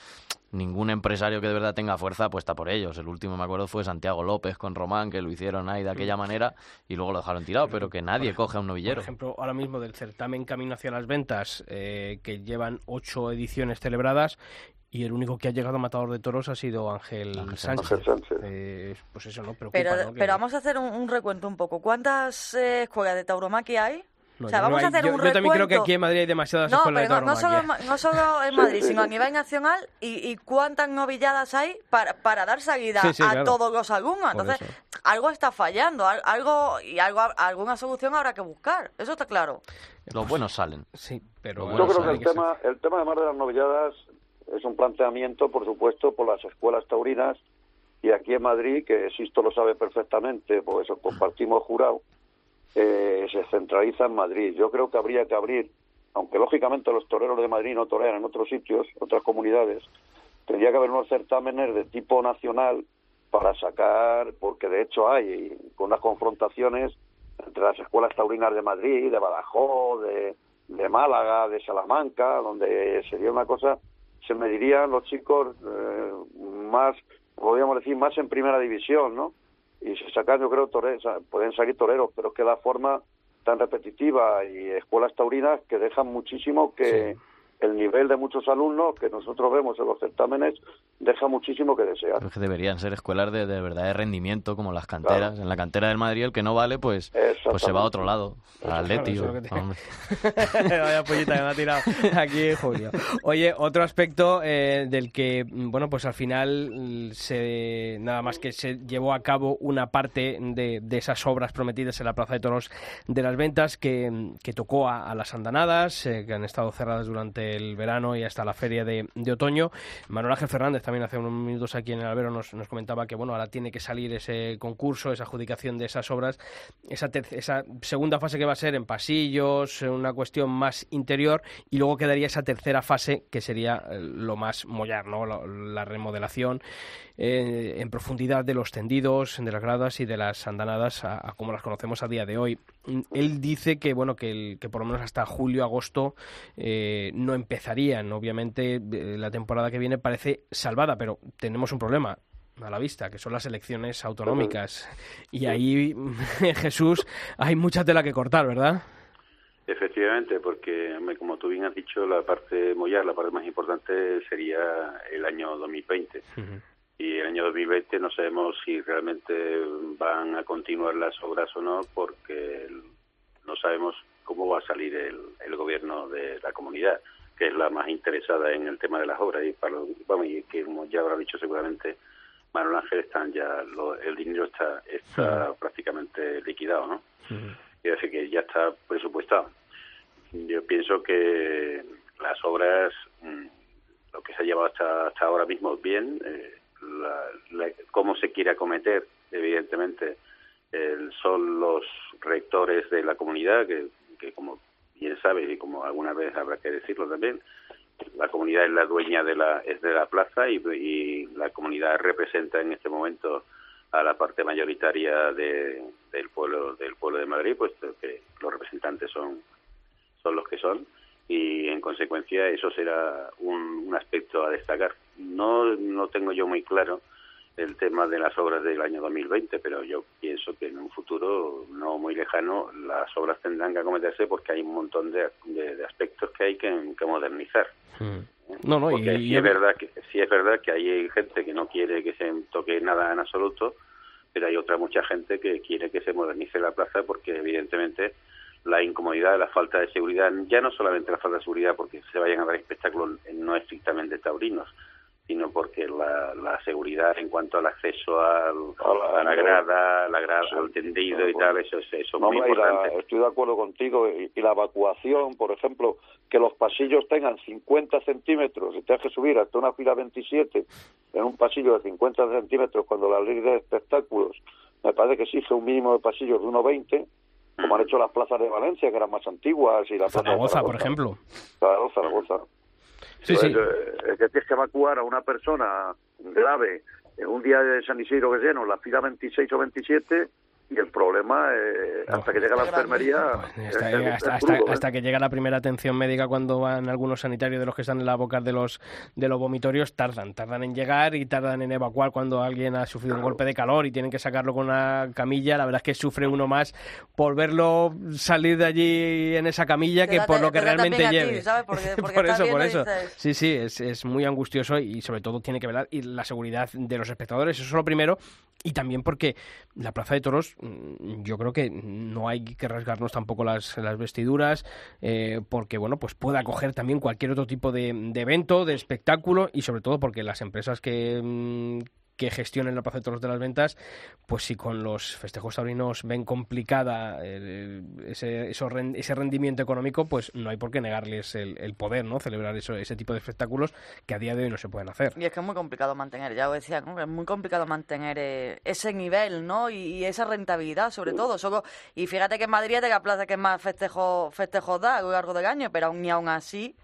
ningún empresario que de verdad tenga fuerza apuesta por ellos. El último, me acuerdo, fue Santiago López con Román, que lo hicieron ahí de aquella manera y luego lo dejaron tirado, pero que nadie coge a un Por novillero. ejemplo, ahora mismo del certamen Camino hacia las Ventas, eh, que llevan ocho ediciones celebradas, y el único que ha llegado a Matador de Toros ha sido Ángel, Ángel Sánchez. Ángel Sánchez. Eh, pues eso, ¿no? Preocupa, pero, pero vamos a hacer un, un recuento un poco. ¿Cuántas eh, escuelas de tauromaquia hay? No, o sea, yo vamos a hay- hacer yo, un yo también creo que recuento. aquí en Madrid hay demasiadas No, escuelas pero de no, no solo, no solo en Madrid, sino a <laughs> nivel nacional. ¿Y, y cuántas novilladas hay para, para dar salida Sí, sí, a claro. todos los alumnos? Entonces, algo está fallando, al- algo y algo alguna solución habrá que buscar. Eso está claro. Los buenos salen. Sí, pero Yo Yo creo que el ser- tema, el tema además de las novilladas es un planteamiento, por supuesto, por las escuelas taurinas y aquí en Madrid, que Sisto lo sabe perfectamente, por eso compartimos jurado, eh, se centraliza en Madrid. Yo creo que habría que abrir, aunque lógicamente los toreros de Madrid no torean en otros sitios, otras comunidades, tendría que haber unos certámenes de tipo nacional para sacar, porque de hecho hay, con unas confrontaciones entre las escuelas taurinas de Madrid, de Badajoz, de, Málaga, de Salamanca, donde sería una cosa, se medirían los chicos eh, más, podríamos decir, más en primera división, ¿no? Y se sacan, yo creo, toreros, pueden salir toreros, pero es que la forma tan repetitiva y escuelas taurinas que dejan muchísimo que el nivel de muchos alumnos que nosotros vemos en los certámenes deja muchísimo que desear. Pero es que deberían ser escuelas de, de verdad de rendimiento, como las canteras. Claro. En la cantera del Madrid, el que no vale, pues, pues se va a otro lado. Al Atleti. Eso es o- lo que te-. <laughs> Vaya pollita que me ha tirado aquí Julio. Oye, otro aspecto eh, del que, bueno, pues al final mm, se nada más que se llevó a cabo una parte de, de esas obras prometidas en la Plaza de Toros de las Ventas que, mm, que tocó a, a las andanadas, eh, que han estado cerradas durante el verano y hasta la feria de, otoño. Manuel Ángel Fernández también hace unos minutos aquí en el albero nos, nos comentaba que, bueno, ahora tiene que salir ese concurso, esa adjudicación de esas obras, esa, esa segunda fase que va a ser en pasillos, eh, una cuestión más interior, y luego quedaría esa tercera fase que sería eh, lo más mollar, ¿no? La, la remodelación eh, en profundidad de los tendidos, de las gradas y de las andanadas a como las conocemos a día de hoy. Él dice que bueno que, el- que por lo menos hasta julio agosto eh, no empezarían. Obviamente eh, la temporada que viene parece salvada, pero tenemos un problema a la vista, que son las elecciones autonómicas. Y ahí, <laughs> Jesús, hay mucha tela que cortar, ¿verdad? Efectivamente, porque como tú bien has dicho, la parte mollar, la parte más importante sería el año 2020. Y el año 2020 no sabemos si realmente van a continuar las obras o no, porque no sabemos cómo va a salir el, el gobierno de la comunidad, que es la más interesada en el tema de las obras. Y, para, vamos, y que como ya habrá dicho seguramente Manuel Ángel, están ya el dinero está, está prácticamente liquidado, ¿no? y decir que ya está presupuestado. Yo pienso que las obras, mm, lo que se ha llevado hasta, hasta ahora mismo bien, eh, cómo se quiere acometer, evidentemente, son los rectores de la comunidad, que, como bien sabes y como alguna vez habrá que decirlo también, la comunidad es la dueña de la, es de la plaza y, y la comunidad representa en este momento a la parte mayoritaria de, del pueblo del pueblo de Madrid, puesto que los representantes son son los que son y en consecuencia eso será un, un aspecto a destacar. No no tengo yo muy claro el tema de las obras del año 2020, pero yo pienso que en un futuro no muy lejano las obras tendrán que acometerse porque hay un montón de, de, aspectos que hay que, modernizar. Hmm. No, no, porque y, es verdad que sí es verdad que hay gente que no quiere que se toque nada en absoluto, pero hay otra mucha gente que quiere que se modernice la plaza porque evidentemente la incomodidad, la falta de seguridad, ya no solamente la falta de seguridad porque se vayan a dar espectáculos no estrictamente taurinos, sino porque la, la seguridad en cuanto al acceso al, a, la, grada, la grada al tendido y tal, eso, eso es muy importante. estoy de acuerdo contigo. Y, la evacuación, por ejemplo, que los pasillos tengan 50 centímetros y tengas que subir hasta una fila 27 en un pasillo de 50 centímetros cuando la ley de espectáculos me parece que exige un mínimo de pasillos de 1,20 como han hecho las plazas de Valencia, que eran más antiguas, y la Zaragoza, por ejemplo. Zaragoza, Zaragoza. Sí, sí. Eh, es que tienes que evacuar a una persona grave en un día de San Isidro que lleno, la fila 26 o 27, y el problema eh, hasta que llega la enfermería hasta, que llega la primera atención médica cuando van algunos sanitarios de los que están en la boca de los de los vomitorios tardan tardan en llegar y tardan en evacuar cuando alguien ha sufrido un golpe de calor y tienen que sacarlo con una camilla. La verdad es que sufre uno más por verlo salir de allí en esa camilla que por lo que realmente lleve. <laughs> por eso por eso. sí sí es, es muy angustioso y sobre todo tiene que velar y la seguridad de los espectadores eso es lo primero. Y también porque la Plaza de Toros, mm, yo creo que no hay que rasgarnos tampoco las, las vestiduras, eh, porque bueno, pues puede acoger también cualquier otro tipo de, evento, de espectáculo, y sobre todo porque las empresas que, mm, que gestionen la Plaza de de las Ventas, pues si con los festejos taurinos ven complicada ese, ese rendimiento económico, pues no hay por qué negarles el, poder, ¿no? Celebrar eso, ese tipo de espectáculos que a día de hoy no se pueden hacer. Y es que es muy complicado mantener, ya os decía, es muy complicado mantener eh, ese nivel, ¿no? Y, esa rentabilidad, sobre todo. y fíjate que en Madrid es la plaza que más festejos festejo da a lo largo del año, pero y aún así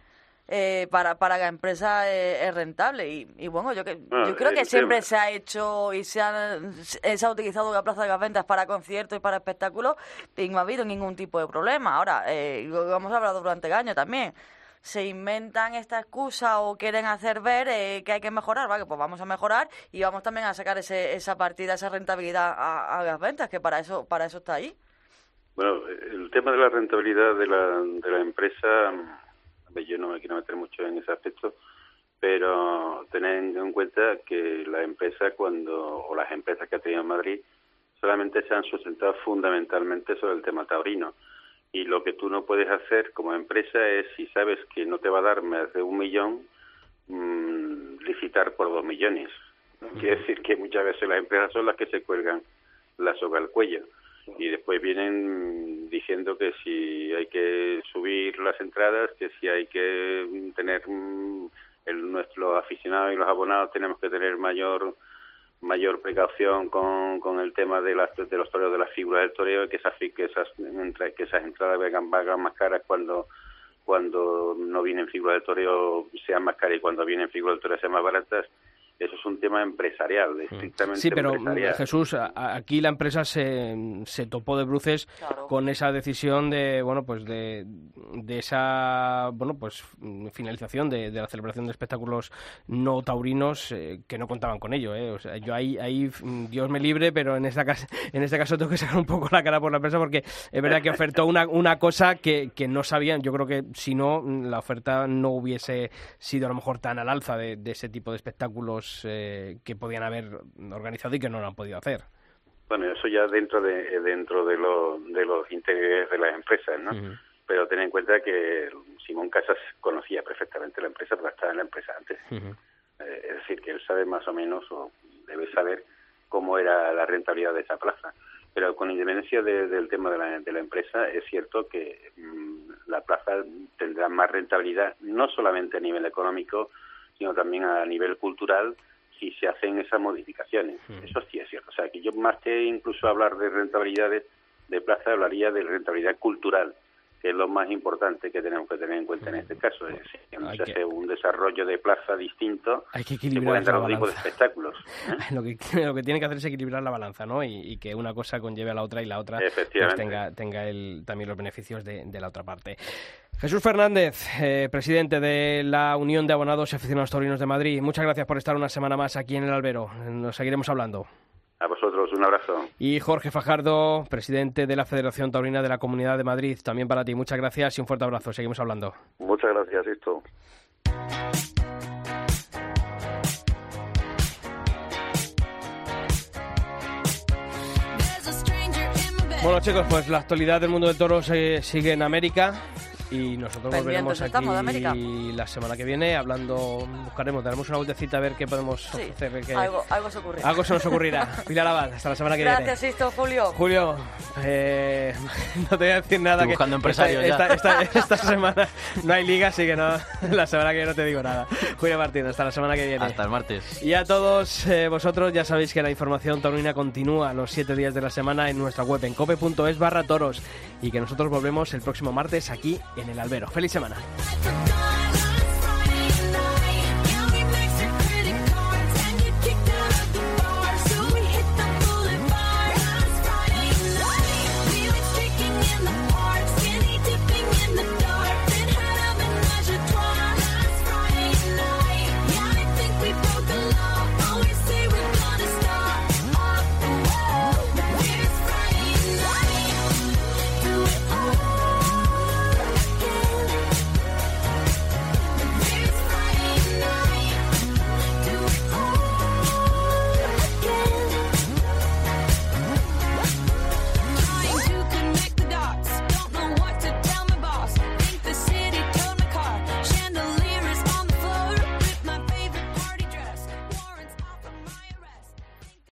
eh, para, para la empresa eh, es, rentable. Y, bueno, yo, que, ah, yo creo que siempre se ha hecho y se ha, se ha utilizado la Plaza de las Ventas para conciertos y para espectáculos y no ha habido ningún tipo de problema. Ahora, eh, lo hemos hablado durante el año también se inventan esta excusa o quieren hacer ver eh, que hay que mejorar, vale, pues vamos a mejorar y vamos también a sacar ese, esa partida, esa rentabilidad a, a, las ventas, que para eso para eso está ahí. Bueno, el tema de la rentabilidad de la, de la empresa yo no me quiero meter mucho en ese aspecto, pero tened en cuenta que la empresa cuando, o las empresas que ha tenido en Madrid, solamente se han sustentado fundamentalmente sobre el tema taurino. Y lo que tú no puedes hacer como empresa es, si sabes que no te va a dar más de un millón, mmm, licitar por dos millones. Quiere decir que muchas veces las empresas son las que se cuelgan la soga al cuello y después vienen diciendo que si hay que subir las entradas, que si hay que tener mm, el, nuestros aficionados y los abonados tenemos que tener mayor mayor precaución con, con el tema de las de los toreos de las figuras del toreo que esas que esas que esas entradas vengan, más caras cuando cuando no vienen figuras del toreo sean más caras y cuando vienen figuras del toreo sean más baratas eso es un tema empresarial, estrictamente Sí, pero empresarial. Jesús, aquí la empresa se, se topó de bruces con esa decisión de, bueno, pues de, de esa, bueno, pues finalización de, de la celebración de espectáculos no taurinos eh, que no contaban con ello, ¿eh? O sea, yo ahí, ahí, Dios me libre, pero en esta en este caso tengo que sacar un poco la cara por la empresa porque es verdad que ofertó una, una cosa que, que no sabían. Yo creo que si no, la oferta no hubiese sido a lo mejor tan al alza de, de ese tipo de espectáculos eh, que podían haber organizado y que no lo han podido hacer. Bueno, eso ya dentro de dentro de, lo- de los intereses de las empresas, ¿no? Pero ten en cuenta que Simón Casas conocía perfectamente la empresa porque estaba en la empresa antes. Eh, es decir, que él sabe más o menos, o debe saber, cómo era la rentabilidad de esa plaza. Pero con independencia de- del tema de la, de la empresa, es cierto que mm, la plaza tendrá más rentabilidad, no solamente a nivel económico, sino también a nivel cultural, si se hacen esas modificaciones. Eso sí es cierto. O sea, que yo más que incluso hablar de rentabilidades de plaza, hablaría de rentabilidad cultural, que es lo más importante que tenemos que tener en cuenta en este caso. Es decir, que no Hay se que- hace un desarrollo de plaza distinto Hay que que equilibrar pueden dar tipo de balanza. espectáculos. <laughs> Lo que, lo que tiene que hacer es equilibrar la balanza, ¿no? Y, y que una cosa conlleve a la otra y la otra pues, tenga, tenga el, también los beneficios de, de la otra parte. Jesús Fernández, eh, presidente de la Unión de Abonados y Aficionados Taurinos de Madrid, muchas gracias por estar una semana más aquí en el Albero. Nos seguiremos hablando. A vosotros, un abrazo. Y Jorge Fajardo, presidente de la Federación Taurina de la Comunidad de Madrid, también para ti. Muchas gracias y un fuerte abrazo. Seguimos hablando. Muchas gracias, Sisto. Bueno chicos, pues la actualidad del mundo del toro se- sigue en América y nosotros volveremos aquí América. la semana que viene hablando, buscaremos, daremos una vueltecita a ver qué podemos Sí, ofrecer. qué- algo, algo se ocurre. algo se nos ocurrirá. <laughs> Pilar Abad, hasta la semana que Gracias, viene. Sisto, Julio. Julio, eh, <laughs> no te voy a decir nada. Estoy que buscando esta, empresarios ya. esta, esta- <laughs> esta semana no hay liga, así que no, la semana que viene no te digo nada. Julio Martín, hasta la semana que viene. Hasta el martes. Y a todos eh, vosotros ya sabéis que la información taurina continúa los siete días de la semana en nuestra web en cope.es barra toros y que nosotros volvemos el próximo martes aquí en el Albero. ¡Feliz semana!